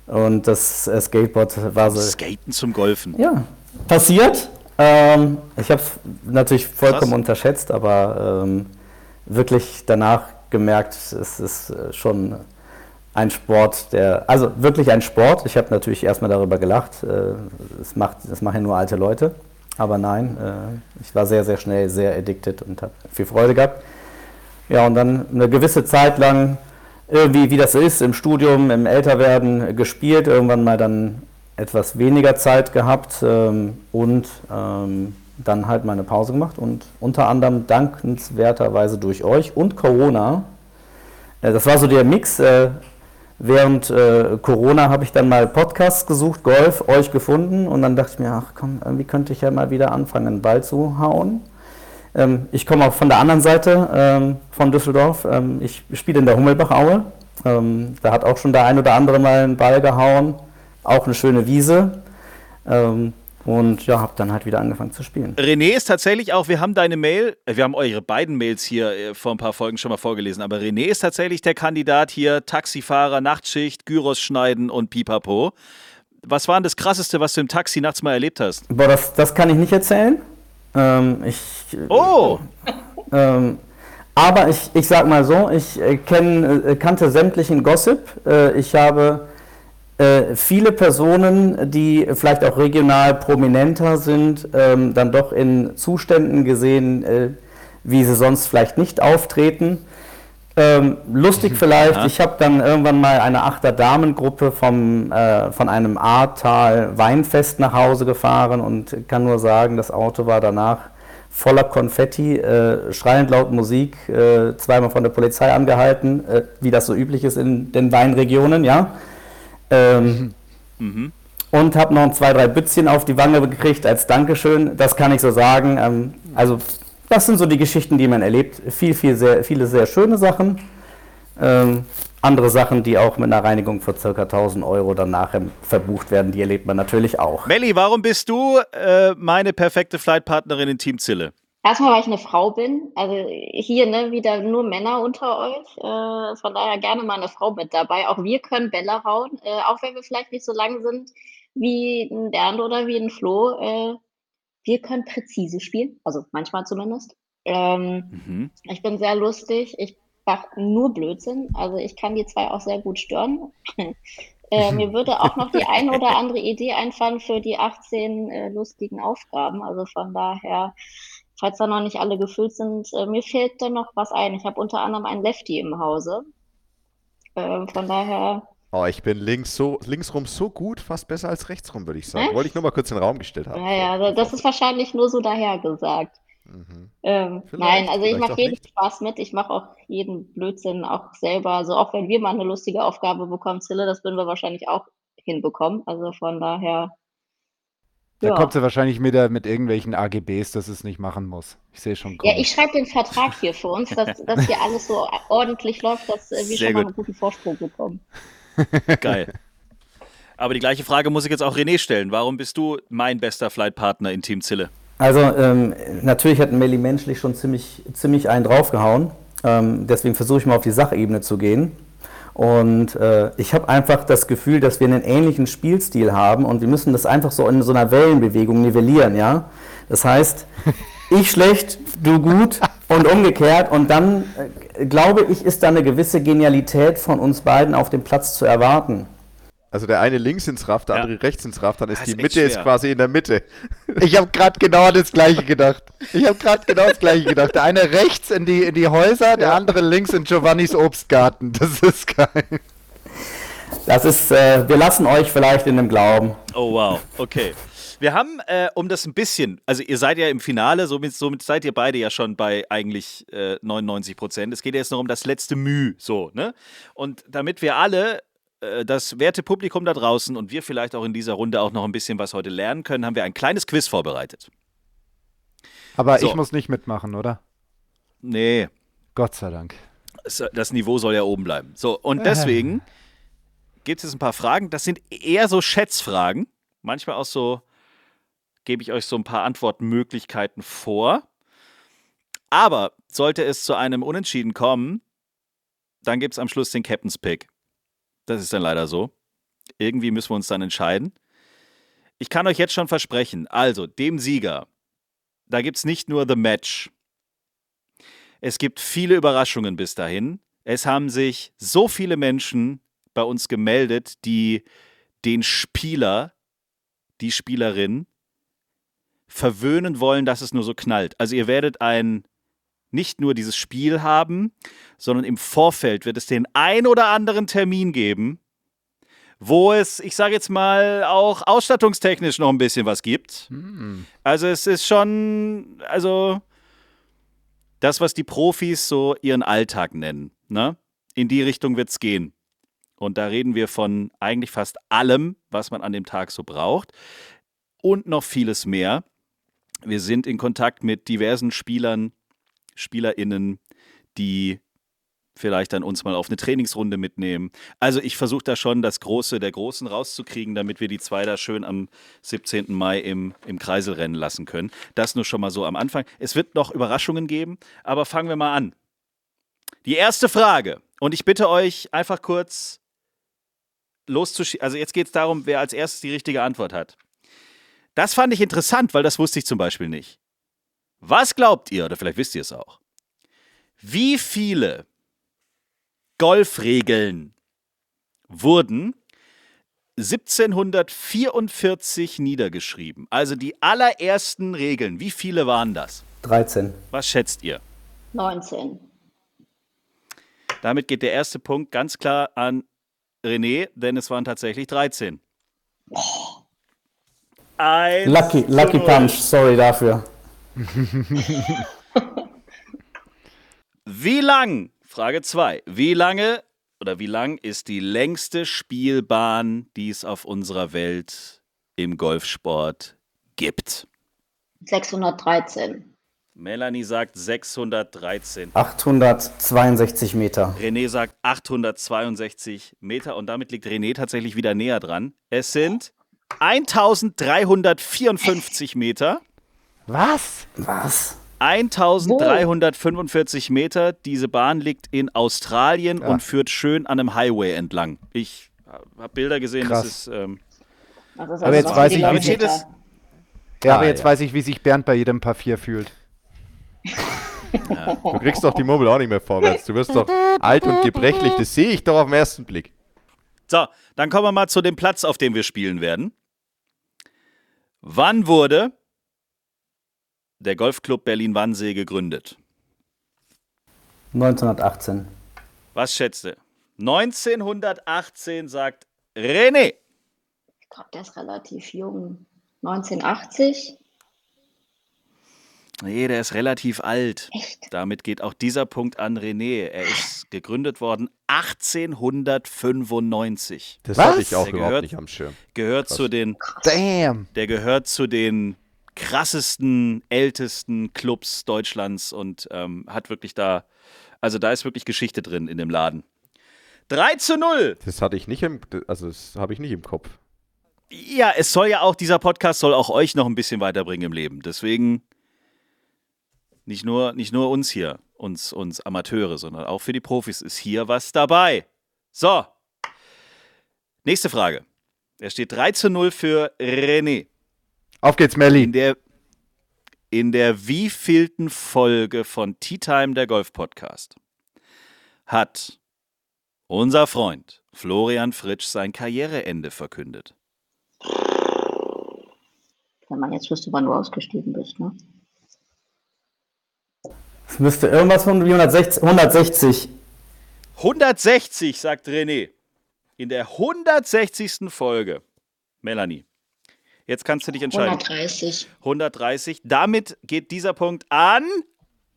Und das äh, Skateboard war so, Skaten zum Golfen. ja, passiert. Ähm, ich habe es natürlich vollkommen Krass. unterschätzt, aber ähm, wirklich danach gemerkt, es ist äh, schon ein Sport, der, also wirklich ein Sport. Ich habe natürlich erstmal darüber gelacht. Äh, es macht, das machen nur alte Leute. Aber nein, äh, ich war sehr, sehr schnell sehr addicted und habe viel Freude gehabt. Ja, und dann eine gewisse Zeit lang, irgendwie wie das ist, im Studium, im Älterwerden gespielt, irgendwann mal dann etwas weniger Zeit gehabt ähm, und ähm, dann halt mal eine Pause gemacht und unter anderem dankenswerterweise durch euch und Corona. Äh, das war so der Mix. Äh, während äh, Corona habe ich dann mal Podcasts gesucht, Golf, euch gefunden und dann dachte ich mir, ach komm, irgendwie könnte ich ja mal wieder anfangen, einen Ball zu hauen. Ähm, ich komme auch von der anderen Seite ähm, von Düsseldorf. Ähm, ich spiele in der Hummelbachaue. Da hat auch schon der ein oder andere mal einen Ball gehauen. Auch eine schöne Wiese. Ähm, und ja, habe dann halt wieder angefangen zu spielen. René ist tatsächlich auch, wir haben deine Mail, äh, wir haben eure beiden Mails hier äh, vor ein paar Folgen schon mal vorgelesen, aber René ist tatsächlich der Kandidat hier, Taxifahrer, Nachtschicht, Gyros schneiden und Pipapo. Was war denn das Krasseste, was du im Taxi nachts mal erlebt hast? Boah, das, das kann ich nicht erzählen. Ähm, ich, Oh, Ähm, aber ich, ich sag mal so, ich äh, kenn, äh, kannte sämtlichen Gossip. Äh, ich habe äh, viele Personen, die vielleicht auch regional prominenter sind, ähm, dann doch in Zuständen gesehen, äh, wie sie sonst vielleicht nicht auftreten. Ähm, lustig vielleicht, Ja. ich habe dann irgendwann mal eine Achter-Damengruppe vom, äh, von einem Ahrtal Weinfest nach Hause gefahren und kann nur sagen, das Auto war danach voller Konfetti, äh, schreiend laut Musik, äh, zweimal von der Polizei angehalten, äh, wie das so üblich ist in den Weinregionen, ja. Ähm, und habe noch zwei, drei Bützchen auf die Wange gekriegt als Dankeschön. Das kann ich so sagen. Ähm, also das sind so die Geschichten, die man erlebt. Viel, viel, sehr, viele sehr schöne Sachen. Ähm, andere Sachen, die auch mit einer Reinigung für ca. 1000 Euro dann nachher verbucht werden, die erlebt man natürlich auch. Melli, warum bist du äh, meine perfekte Flightpartnerin in Team Zille? Erstmal, weil ich eine Frau bin. Also hier ne, wieder nur Männer unter euch. Äh, von daher gerne mal eine Frau mit dabei. Auch wir können Bälle hauen, äh, auch wenn wir vielleicht nicht so lang sind wie ein Bernd oder wie ein Flo. Äh, wir können präzise spielen, also manchmal zumindest. Ähm, mhm. Ich bin sehr lustig. Ich mache nur Blödsinn. Also ich kann die zwei auch sehr gut stören. <laughs> äh, mir würde auch noch die ein oder andere Idee einfallen für die 18 äh, lustigen Aufgaben. Also von daher falls da noch nicht alle gefüllt sind. Äh, mir fehlt da noch was ein. Ich habe unter anderem einen Lefty im Hause. Äh, von daher. Oh, ich bin links so, linksrum so gut, fast besser als rechtsrum, würde ich sagen. Äh? Wollte ich nur mal kurz in den Raum gestellt haben. Naja, das ist wahrscheinlich nur so dahergesagt. Mhm. Ähm, nein, also ich mache jeden nicht. Spaß mit. Ich mache auch jeden Blödsinn auch selber. Also auch wenn wir mal eine lustige Aufgabe bekommen, Zille, das würden wir wahrscheinlich auch hinbekommen. Also von daher da ja. kommt sie wahrscheinlich mit, mit irgendwelchen AGBs, dass es nicht machen muss. Ich sehe schon. Kommen. Ja, ich schreibe den Vertrag hier für uns, dass, <laughs> dass hier alles so ordentlich läuft, dass äh, wir Sehr schon gut. mal einen guten Vorsprung bekommen. <laughs> Geil. Aber die gleiche Frage muss ich jetzt auch René stellen. Warum bist du mein bester Flightpartner in Team Zille? Also ähm, natürlich hat Melli menschlich schon ziemlich, ziemlich einen draufgehauen. Ähm, deswegen versuche ich mal auf die Sachebene zu gehen. Und äh, ich habe einfach das Gefühl, dass wir einen ähnlichen Spielstil haben und wir müssen das einfach so in so einer Wellenbewegung nivellieren, ja. Das heißt, <laughs> ich schlecht, du gut und umgekehrt. Und dann äh, glaube ich, ist da eine gewisse Genialität von uns beiden auf dem Platz zu erwarten. Also der eine links ins Raff, der ja. andere rechts ins Raff, dann ist das die Mitte ist quasi in der Mitte. <laughs> Ich habe gerade genau das gleiche gedacht. Ich habe gerade genau das gleiche gedacht. Der eine rechts in die, in die Häuser, der ja. andere links in Giovannis Obstgarten. Das ist geil. Das ist, äh, wir lassen euch vielleicht in dem Glauben. Oh wow, okay. Wir haben, äh, um das ein bisschen, also ihr seid ja im Finale, somit, somit seid ihr beide ja schon bei eigentlich äh, 99 Prozent. Es geht jetzt noch um das letzte Müh, so, ne? Und damit wir alle das werte Publikum da draußen und wir vielleicht auch in dieser Runde auch noch ein bisschen was heute lernen können, haben wir ein kleines Quiz vorbereitet. Aber so. ich muss nicht mitmachen, oder? Nee. Gott sei Dank. Das Niveau soll ja oben bleiben. So, und äh. deswegen gibt es jetzt ein paar Fragen. Das sind eher so Schätzfragen. Manchmal auch so, gebe ich euch so ein paar Antwortmöglichkeiten vor. Aber sollte es zu einem Unentschieden kommen, dann gibt es am Schluss den Captain's Pick. Das ist dann leider so. Irgendwie müssen wir uns dann entscheiden. Ich kann euch jetzt schon versprechen, also dem Sieger, da gibt es nicht nur The Match. Es gibt viele Überraschungen bis dahin. Es haben sich so viele Menschen bei uns gemeldet, die den Spieler, die Spielerin verwöhnen wollen, dass es nur so knallt. Also ihr werdet ein nicht nur dieses Spiel haben, sondern im Vorfeld wird es den ein oder anderen Termin geben, wo es, ich sage jetzt mal, auch ausstattungstechnisch noch ein bisschen was gibt. Hm. Also es ist schon, also das, was die Profis so ihren Alltag nennen. Ne? In die Richtung wird es gehen. Und da reden wir von eigentlich fast allem, was man an dem Tag so braucht. Und noch vieles mehr. Wir sind in Kontakt mit diversen Spielern SpielerInnen, die vielleicht dann uns mal auf eine Trainingsrunde mitnehmen. Also ich versuche da schon das Große der Großen rauszukriegen, damit wir die zwei da schön am 17. Mai im, im Kreisel rennen lassen können. Das nur schon mal so am Anfang. Es wird noch Überraschungen geben, aber fangen wir mal an. Die erste Frage, und ich bitte euch einfach kurz loszuschieben. Also jetzt geht es darum, wer als erstes die richtige Antwort hat. Das fand ich interessant, weil das wusste ich zum Beispiel nicht. Was glaubt ihr, oder vielleicht wisst ihr es auch, wie viele Golfregeln wurden 1744 niedergeschrieben? Also die allerersten Regeln, wie viele waren das? 13. Was schätzt ihr? 19. Damit geht der erste Punkt ganz klar an René, denn es waren tatsächlich 13. Oh. Lucky, Lucky Punch, sorry dafür. <laughs> wie lang, Frage 2, wie lange oder wie lang ist die längste Spielbahn, die es auf unserer Welt im Golfsport gibt? 613. Melanie sagt 613. 862 Meter. René sagt 862 Meter und damit liegt René tatsächlich wieder näher dran. Es sind 1354 Meter. Was? Was? 1345 Meter. Diese Bahn liegt in Australien Ja. und führt schön an einem Highway entlang. Ich habe Bilder gesehen, Krass. das ist. Ähm, Das ist Aber jetzt weiß ich, wie es. Ja, Ah, aber jetzt ja. weiß ich, wie sich Bernd bei jedem 4 fühlt. Du kriegst doch die Murmel auch nicht mehr vorwärts. Du wirst doch <laughs> alt und gebrechlich. Das sehe ich doch auf den ersten Blick. So, dann kommen wir mal zu dem Platz, auf dem wir spielen werden. Wann wurde der Golfclub Berlin-Wannsee gegründet? 1918. Was schätze? 1918 sagt René. Ich glaube, der ist relativ jung. 1980? Nee, der ist relativ alt. Echt? Damit geht auch dieser Punkt an René. Er ist gegründet worden 1895. Das Was? hatte ich auch Der überhaupt gehört- nicht am Schirm. Gehört zu den, Damn. der gehört zu den krassesten, ältesten Clubs Deutschlands und ähm, hat wirklich da, also da ist wirklich Geschichte drin in dem Laden. 3 zu 0. Das hatte ich nicht im, also das habe ich nicht im Kopf. Ja, es soll ja auch, dieser Podcast soll auch euch noch ein bisschen weiterbringen im Leben. Deswegen nicht nur, nicht nur uns hier, uns, uns Amateure, sondern auch für die Profis ist hier was dabei. So. Nächste Frage. Es steht 3 zu 0 für René. Auf geht's, In Melli. der, in der wievielten Folge von Tea Time, der Golf Podcast, hat unser Freund Florian Fritsch sein Karriereende verkündet? Wenn man jetzt wüsste, wann du ausgestiegen bist, ne? Es müsste irgendwas von wie 160. 160. 160, sagt René. In der 160. Folge. Melanie. Jetzt kannst du dich entscheiden. 130. 130. Damit geht dieser Punkt an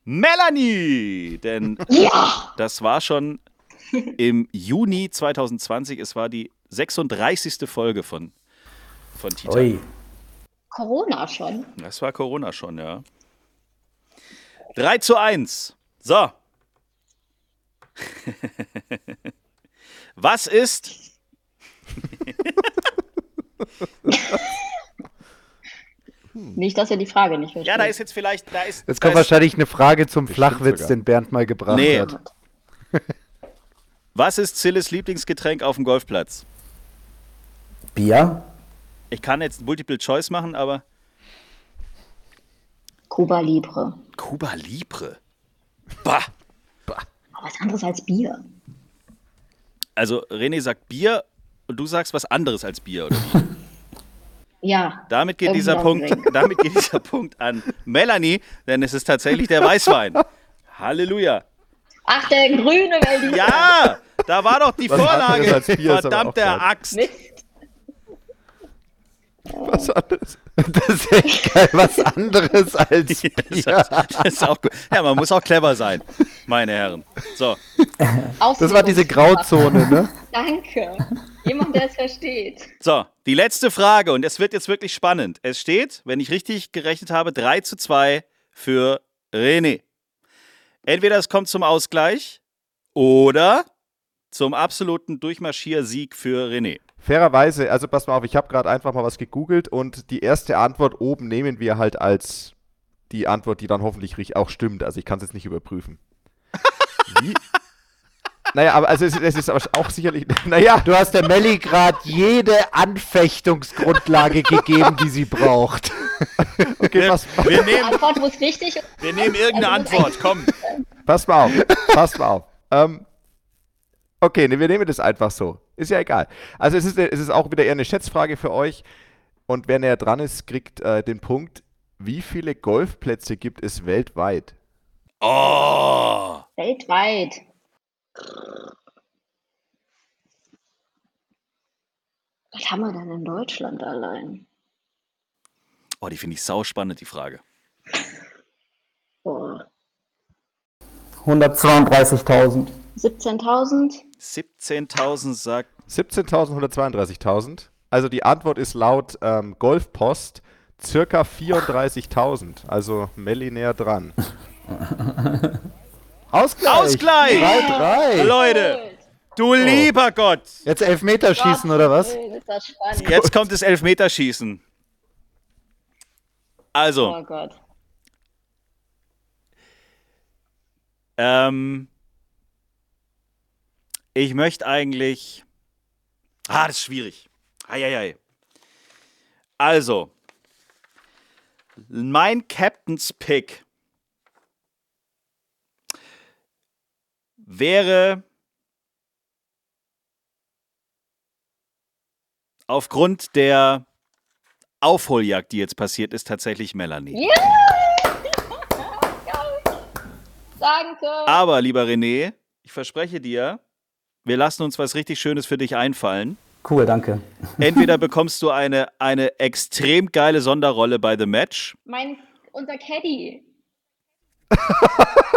Melanie. Denn Ja! das war schon im Juni 2020. Es war die 36. Folge von, von Tita. Ui. Corona schon. Das war Corona schon, ja. 3 zu 1. So. <laughs> Was ist <laughs> Nicht, dass er die Frage nicht versteht. Ja, da ist jetzt vielleicht, da ist. Jetzt da kommt ist, wahrscheinlich eine Frage zum Flachwitz, sogar. den Bernd mal gebracht Nee. hat. <laughs> Was ist Zilles Lieblingsgetränk auf dem Golfplatz? Bier? Ich kann jetzt Multiple Choice machen, aber Cuba Libre. Cuba Libre. Bah. Aber was anderes als Bier. Also René sagt Bier und du sagst was anderes als Bier, oder? wie? <laughs> Ja. Damit geht dieser Punkt, damit geht dieser <laughs> Punkt an Melanie, denn es ist tatsächlich der Weißwein. Halleluja. Ach, der grüne Berliner. Ja, da war doch die Was Vorlage. Verdammte. Axt. Mist. Was anderes? Das ist echt geil. Was anderes als <laughs> Bier. Das ist auch gut. Ja, man muss auch clever sein, meine Herren. So, Das war diese Grauzone, ne? <laughs> Danke. Jemand, der es versteht. so, die letzte Frage und es wird jetzt wirklich spannend. Es steht, wenn ich richtig gerechnet habe, 3 zu 2 für René. Entweder es kommt zum Ausgleich oder zum absoluten Durchmarschiersieg für René. Fairerweise, also pass mal auf, ich habe gerade einfach mal was gegoogelt und die erste Antwort oben nehmen wir halt als die Antwort, die dann hoffentlich auch stimmt. Also ich kann es jetzt nicht überprüfen. <laughs> Wie? Naja, aber also es, es ist aber auch sicherlich, <laughs> naja, Du hast der Melli gerade jede Anfechtungsgrundlage gegeben, die sie braucht. <laughs> okay, Wir, pass, wir, Die nehmen, Antwort muss richtig. wir nehmen irgendeine Antwort, komm. pass mal auf, pass mal auf. Ähm, okay, ne, wir nehmen das einfach so. Ist ja egal. Also es ist, es ist auch wieder eher eine Schätzfrage für euch und wer näher dran ist, kriegt äh, den Punkt, wie viele Golfplätze gibt es weltweit? Oh, Weltweit. Was haben wir denn in Deutschland allein? oh die finde ich sauspannend, die Frage. Boah. 132.000. 17.000? 17.000 sagt 17.132.000. Also die Antwort ist laut ähm, Golfpost circa 34.000. Also Melli näher dran. <laughs> Ausgleich. Ausgleich! 3-3. Leute, du lieber Gott! Jetzt Elfmeterschießen oder was? Ist das spannend. Jetzt kommt das Elfmeterschießen. Also, Oh Gott. ähm, ich möchte eigentlich. Ah, das ist schwierig. Eieiei. Also, mein Captain's Pick wäre aufgrund der Aufholjagd, die jetzt passiert ist, tatsächlich Melanie. <laughs> Danke. Aber, lieber René, ich verspreche dir, wir lassen uns was richtig Schönes für dich einfallen. Cool, danke. <laughs> Entweder bekommst du eine, eine extrem geile Sonderrolle bei The Match Mein, unser Caddy. <laughs>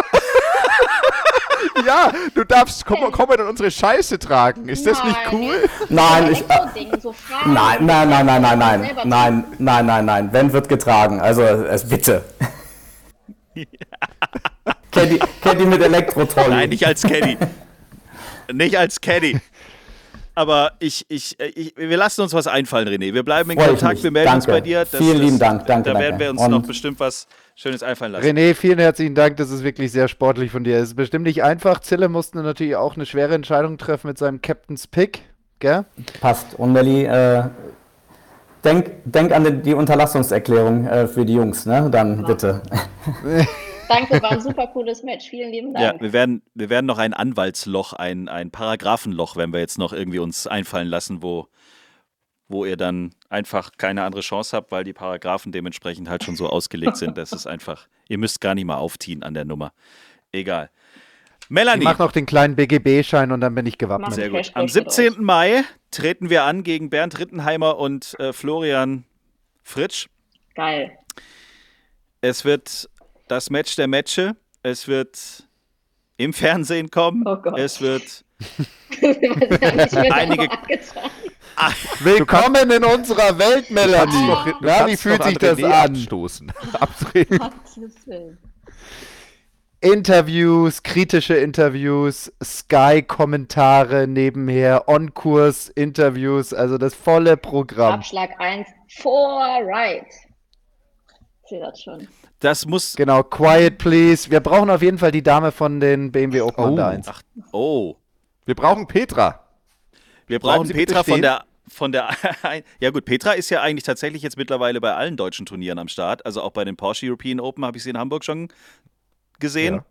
<laughs> Ja, du darfst komm, komm in unsere Scheiße tragen. Ist das nicht cool? Nein, ich. Äh, nein, nein, nein, nein, nein, nein, nein, nein, nein, nein. Wenn wird getragen. Also, es bitte. <laughs> Caddy, Caddy mit Elektrotrolley. Nein, nicht als Caddy. nicht als Caddy. Aber ich, ich, ich, wir lassen uns was einfallen, René. Wir bleiben in Kontakt, wir melden uns Danke. bei dir. Vielen lieben Dank. Danke, Da danke. werden wir uns Und- noch bestimmt was Schönes einfallen lassen. René, vielen herzlichen Dank. Das ist wirklich sehr sportlich von dir. Es ist bestimmt nicht einfach. Zille musste natürlich auch eine schwere Entscheidung treffen mit seinem Captain's Pick. Gell? Passt. Und Melli, äh, denk, denk an die, die Unterlassungserklärung äh, für die Jungs, ne? Dann bitte. <laughs> Danke, war ein super cooles Match. Vielen lieben Ja, Dank. wir werden, wir werden noch ein Anwaltsloch, ein, ein Paragraphenloch, wenn wir jetzt noch irgendwie uns einfallen lassen, wo, wo ihr dann einfach keine andere Chance habt, weil die Paragraphen dementsprechend halt schon so ausgelegt sind. Das ist einfach, ihr müsst gar nicht mal aufziehen an der Nummer. Egal. Ich Melanie, mach noch den kleinen BGB-Schein und dann bin ich gewappnet. Sehr gut. Am mit euch. 17. Mai treten wir an gegen Bernd Rittenheimer und äh, Florian Fritsch. Geil. Es wird das Match der Matche. Es wird im Fernsehen kommen. Oh Gott. Es wird <laughs> Einige. Willkommen in unserer Welt, Melanie. Doch, Na, wie fühlt sich das René an? Abstoßen. <laughs> Interviews, kritische Interviews, Sky-Kommentare nebenher, On-Kurs-Interviews, also das volle Programm. Abschlag 1. Four right. Ich sehe das schon. Das muss. Genau, Quiet Please. Wir brauchen auf jeden Fall die Dame von den BMW Open Oh. Under 1. Ach, oh. Wir brauchen Petra. Wir brauchen Petra von der. Von der <laughs> ja gut, Petra ist ja eigentlich tatsächlich jetzt mittlerweile bei allen deutschen Turnieren am Start. Also auch bei den Porsche European Open habe ich sie in Hamburg schon gesehen. Ja.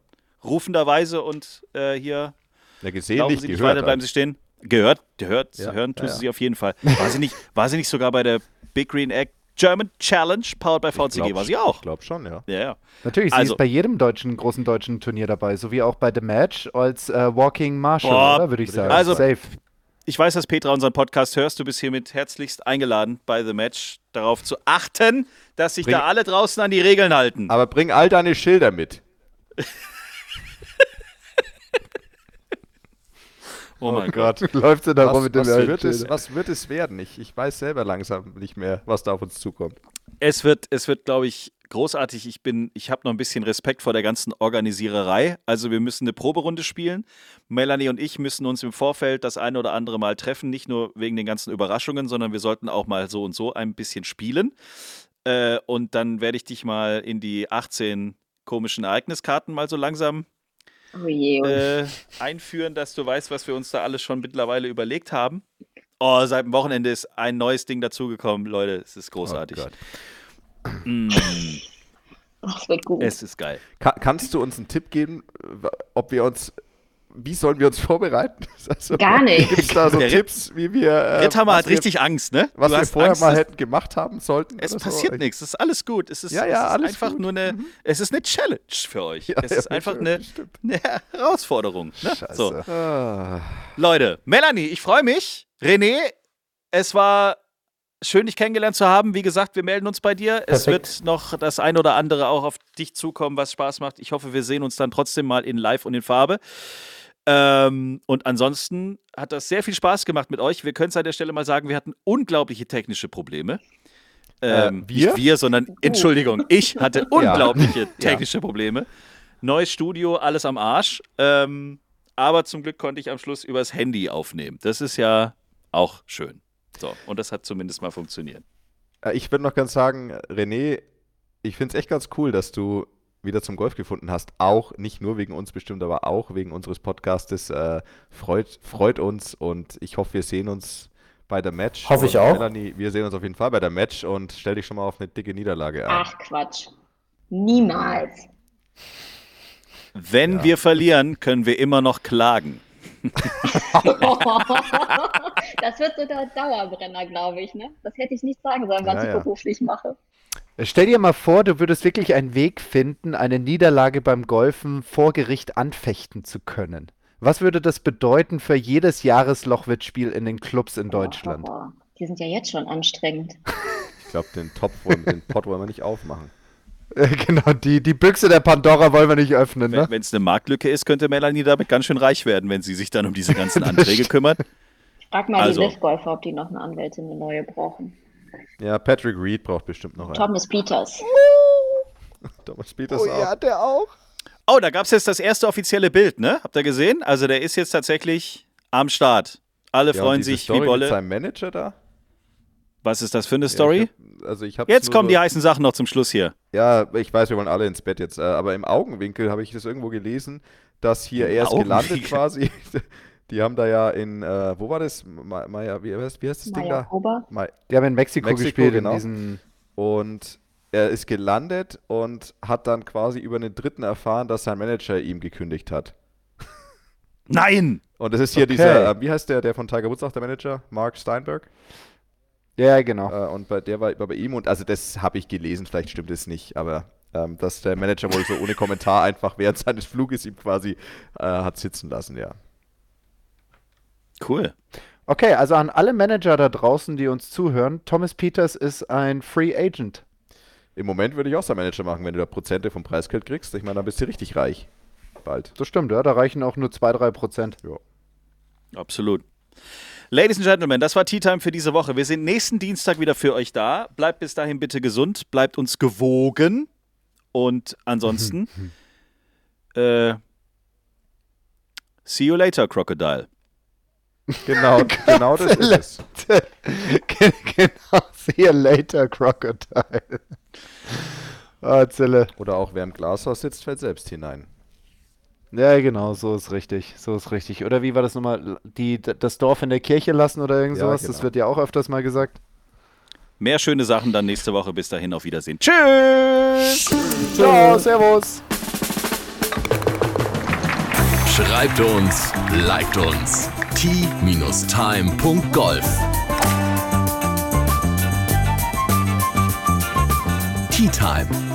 Rufenderweise und äh, hier Ja, gesehen laufen nicht, sie nicht gehört. weiter, bleiben sie stehen. Gehört, gehört, Ja, hören tust ja, sie auf jeden Fall. War sie, nicht, war sie nicht sogar bei der Big Green Egg German Challenge, powered by VCG? glaub- war sie auch. Ich glaube schon, ja. Ja, ja. Natürlich, sie Also- ist bei jedem deutschen, großen deutschen Turnier dabei, sowie auch bei The Match als äh, Walking Marshal, Boah? Würde ich sagen. also- Safe. Ich weiß, dass Petra unseren Podcast hörst. Du bist hiermit herzlichst eingeladen bei The Match, darauf zu achten, dass sich Bring- da alle draußen an die Regeln halten. Aber bring all deine Schilder mit. <laughs> Oh mein Gott. Läuft sie da rum Was, mit dem was, wird es, was wird es werden? Ich, ich weiß selber langsam nicht mehr, was da auf uns zukommt. Es wird, es wird, glaube ich, großartig. Ich bin, ich habe noch ein bisschen Respekt vor der ganzen Organisiererei. Also wir müssen eine Proberunde spielen. Melanie und ich müssen uns im Vorfeld das eine oder andere Mal treffen, nicht nur wegen den ganzen Überraschungen, sondern wir sollten auch mal so und so ein bisschen spielen. Äh, und dann werde ich dich mal in die 18 komischen Ereigniskarten mal so langsam Oh je. äh, einführen, dass du weißt, was wir uns da alles schon mittlerweile überlegt haben. Oh, seit dem Wochenende ist ein neues Ding dazugekommen, Leute. Es ist großartig. Oh Gott. Mm, Das wird gut. es ist geil. Ka kannst du uns einen Tipp geben, ob wir uns, wie sollen wir uns vorbereiten? <laughs> Also, Gar nicht. Gibt es da so Der Tipps, wie wir, äh, Ritthammer was hat wir, richtig Angst, ne? was Du wir hast vorher Angst, mal hätten gemacht haben sollten? Es so? passiert Ich- nichts, es ist alles gut. Es ist, Ja, ja, es ist alles einfach gut. Mhm. nur eine, es ist eine Challenge für euch. Ja, es ja, ist einfach eine, eine Herausforderung. Ne? So, Scheiße. Ah, Leute, Melanie, ich freue mich. René, es war schön, dich kennengelernt zu haben. Wie gesagt, wir melden uns bei dir. Es Perfekt. wird noch das ein oder andere auch auf dich zukommen, was Spaß macht. Ich hoffe, wir sehen uns dann trotzdem mal in Live und in Farbe. Ähm, und ansonsten hat das sehr viel Spaß gemacht mit euch. Wir können es an der Stelle mal sagen, wir hatten unglaubliche technische Probleme. Ähm, wir? Nicht wir, sondern, Entschuldigung, ich hatte <laughs> unglaubliche <laughs> technische Probleme. Neues Studio, alles am Arsch. Ähm, aber zum Glück konnte ich am Schluss übers Handy aufnehmen. Das ist ja auch schön. So, und das hat zumindest mal funktioniert. Äh, Ich würde noch ganz sagen, René, ich finde es echt ganz cool, dass du wieder zum Golf gefunden hast. Auch nicht nur wegen uns bestimmt, aber auch wegen unseres Podcastes. Äh, freut, freut uns und ich hoffe, wir sehen uns bei der Match. Hoffe ich Und auch. Melanie, wir sehen uns auf jeden Fall bei der Match und stell dich schon mal auf eine dicke Niederlage ein. Ach Quatsch. Niemals. Wenn Ja. wir verlieren, können wir immer noch klagen. <laughs> das wird so der Dauerbrenner, glaube ich. Ne? Das hätte ich nicht sagen sollen, was Ja, ich ja. beruflich mache. Stell dir mal vor, du würdest wirklich einen Weg finden, eine Niederlage beim Golfen vor Gericht anfechten zu können. Was würde das bedeuten für jedes Jahreslochwettspiel in den Clubs in Deutschland? Oh, die sind ja jetzt schon anstrengend. <laughs> Ich glaube, den Topf, wollen, den Pot wollen wir nicht aufmachen. <laughs> Äh, genau, die, die Büchse der Pandora wollen wir nicht öffnen, ne? Wenn es eine Marktlücke ist, könnte Melanie damit ganz schön reich werden, wenn sie sich dann um diese ganzen <laughs> Anträge kümmert. Frag mal Also. die Liv-Golfer, ob die noch eine Anwältin, eine neue brauchen. Ja, Patrick Reed braucht bestimmt noch einen. Thomas Peters. <laughs> Thomas Peters Oh auch. ja, der auch. Oh, da gab es jetzt das erste offizielle Bild, ne? Habt ihr gesehen? Also der ist jetzt tatsächlich am Start. Alle Ja, und freuen diese sich Story wie Bolle. seinem Manager da? Was ist das für eine Ja, Story? hab, also ich hab's jetzt kommen so, die heißen Sachen noch zum Schluss hier. Ja, ich weiß, wir wollen alle ins Bett jetzt, äh, aber im Augenwinkel habe ich das irgendwo gelesen, dass hier Im erst gelandet <laughs> quasi. Die haben da ja in, äh, wo war das? Ma- Maya, wie, heißt- wie heißt das Ding Maya da? Ober. Ma- Die haben in Mexiko, Mexiko, gespielt, genau. in diesen. Und er ist gelandet und hat dann quasi über einen Dritten erfahren, dass sein Manager ihm gekündigt hat. Nein! Und das ist hier Okay. dieser, äh, wie heißt der, der von Tiger Woods auch der Manager? Mark Steinberg. Ja, genau. Äh, und bei, der war, war bei ihm und also das habe ich gelesen, vielleicht stimmt es nicht, aber ähm, dass der Manager wohl so ohne Kommentar <laughs> einfach während seines Fluges ihm quasi äh, hat sitzen lassen, ja. Cool. Okay, also an alle Manager da draußen, die uns zuhören, Thomas Peters ist ein Free Agent. Im Moment würde ich auch sein Manager machen, wenn du da Prozente vom Preisgeld kriegst. Ich meine, dann bist du richtig reich. Bald. Das stimmt, ja, da reichen auch nur 2-3 Prozent. Absolut. Ladies and Gentlemen, das war Tea Time für diese Woche. Wir sind nächsten Dienstag wieder für euch da. Bleibt bis dahin bitte gesund, bleibt uns gewogen und ansonsten <laughs> äh, see you later, Crocodile. Genau, <laughs> genau das ist es. <laughs> genau, see you later, Crocodile. Ah, Zille. Oder auch wer im Glashaus sitzt, fällt selbst hinein. Ja, genau, so ist richtig, so ist richtig. Oder wie war das nochmal? Die, das Dorf in der Kirche lassen oder irgend Ja, sowas? Das genau. wird ja auch öfters mal gesagt. Mehr schöne Sachen dann nächste Woche. Bis dahin, auf Wiedersehen. Tschüss! Ciao, servus. Schreibt uns, liked uns. t-time.golf Tea Time,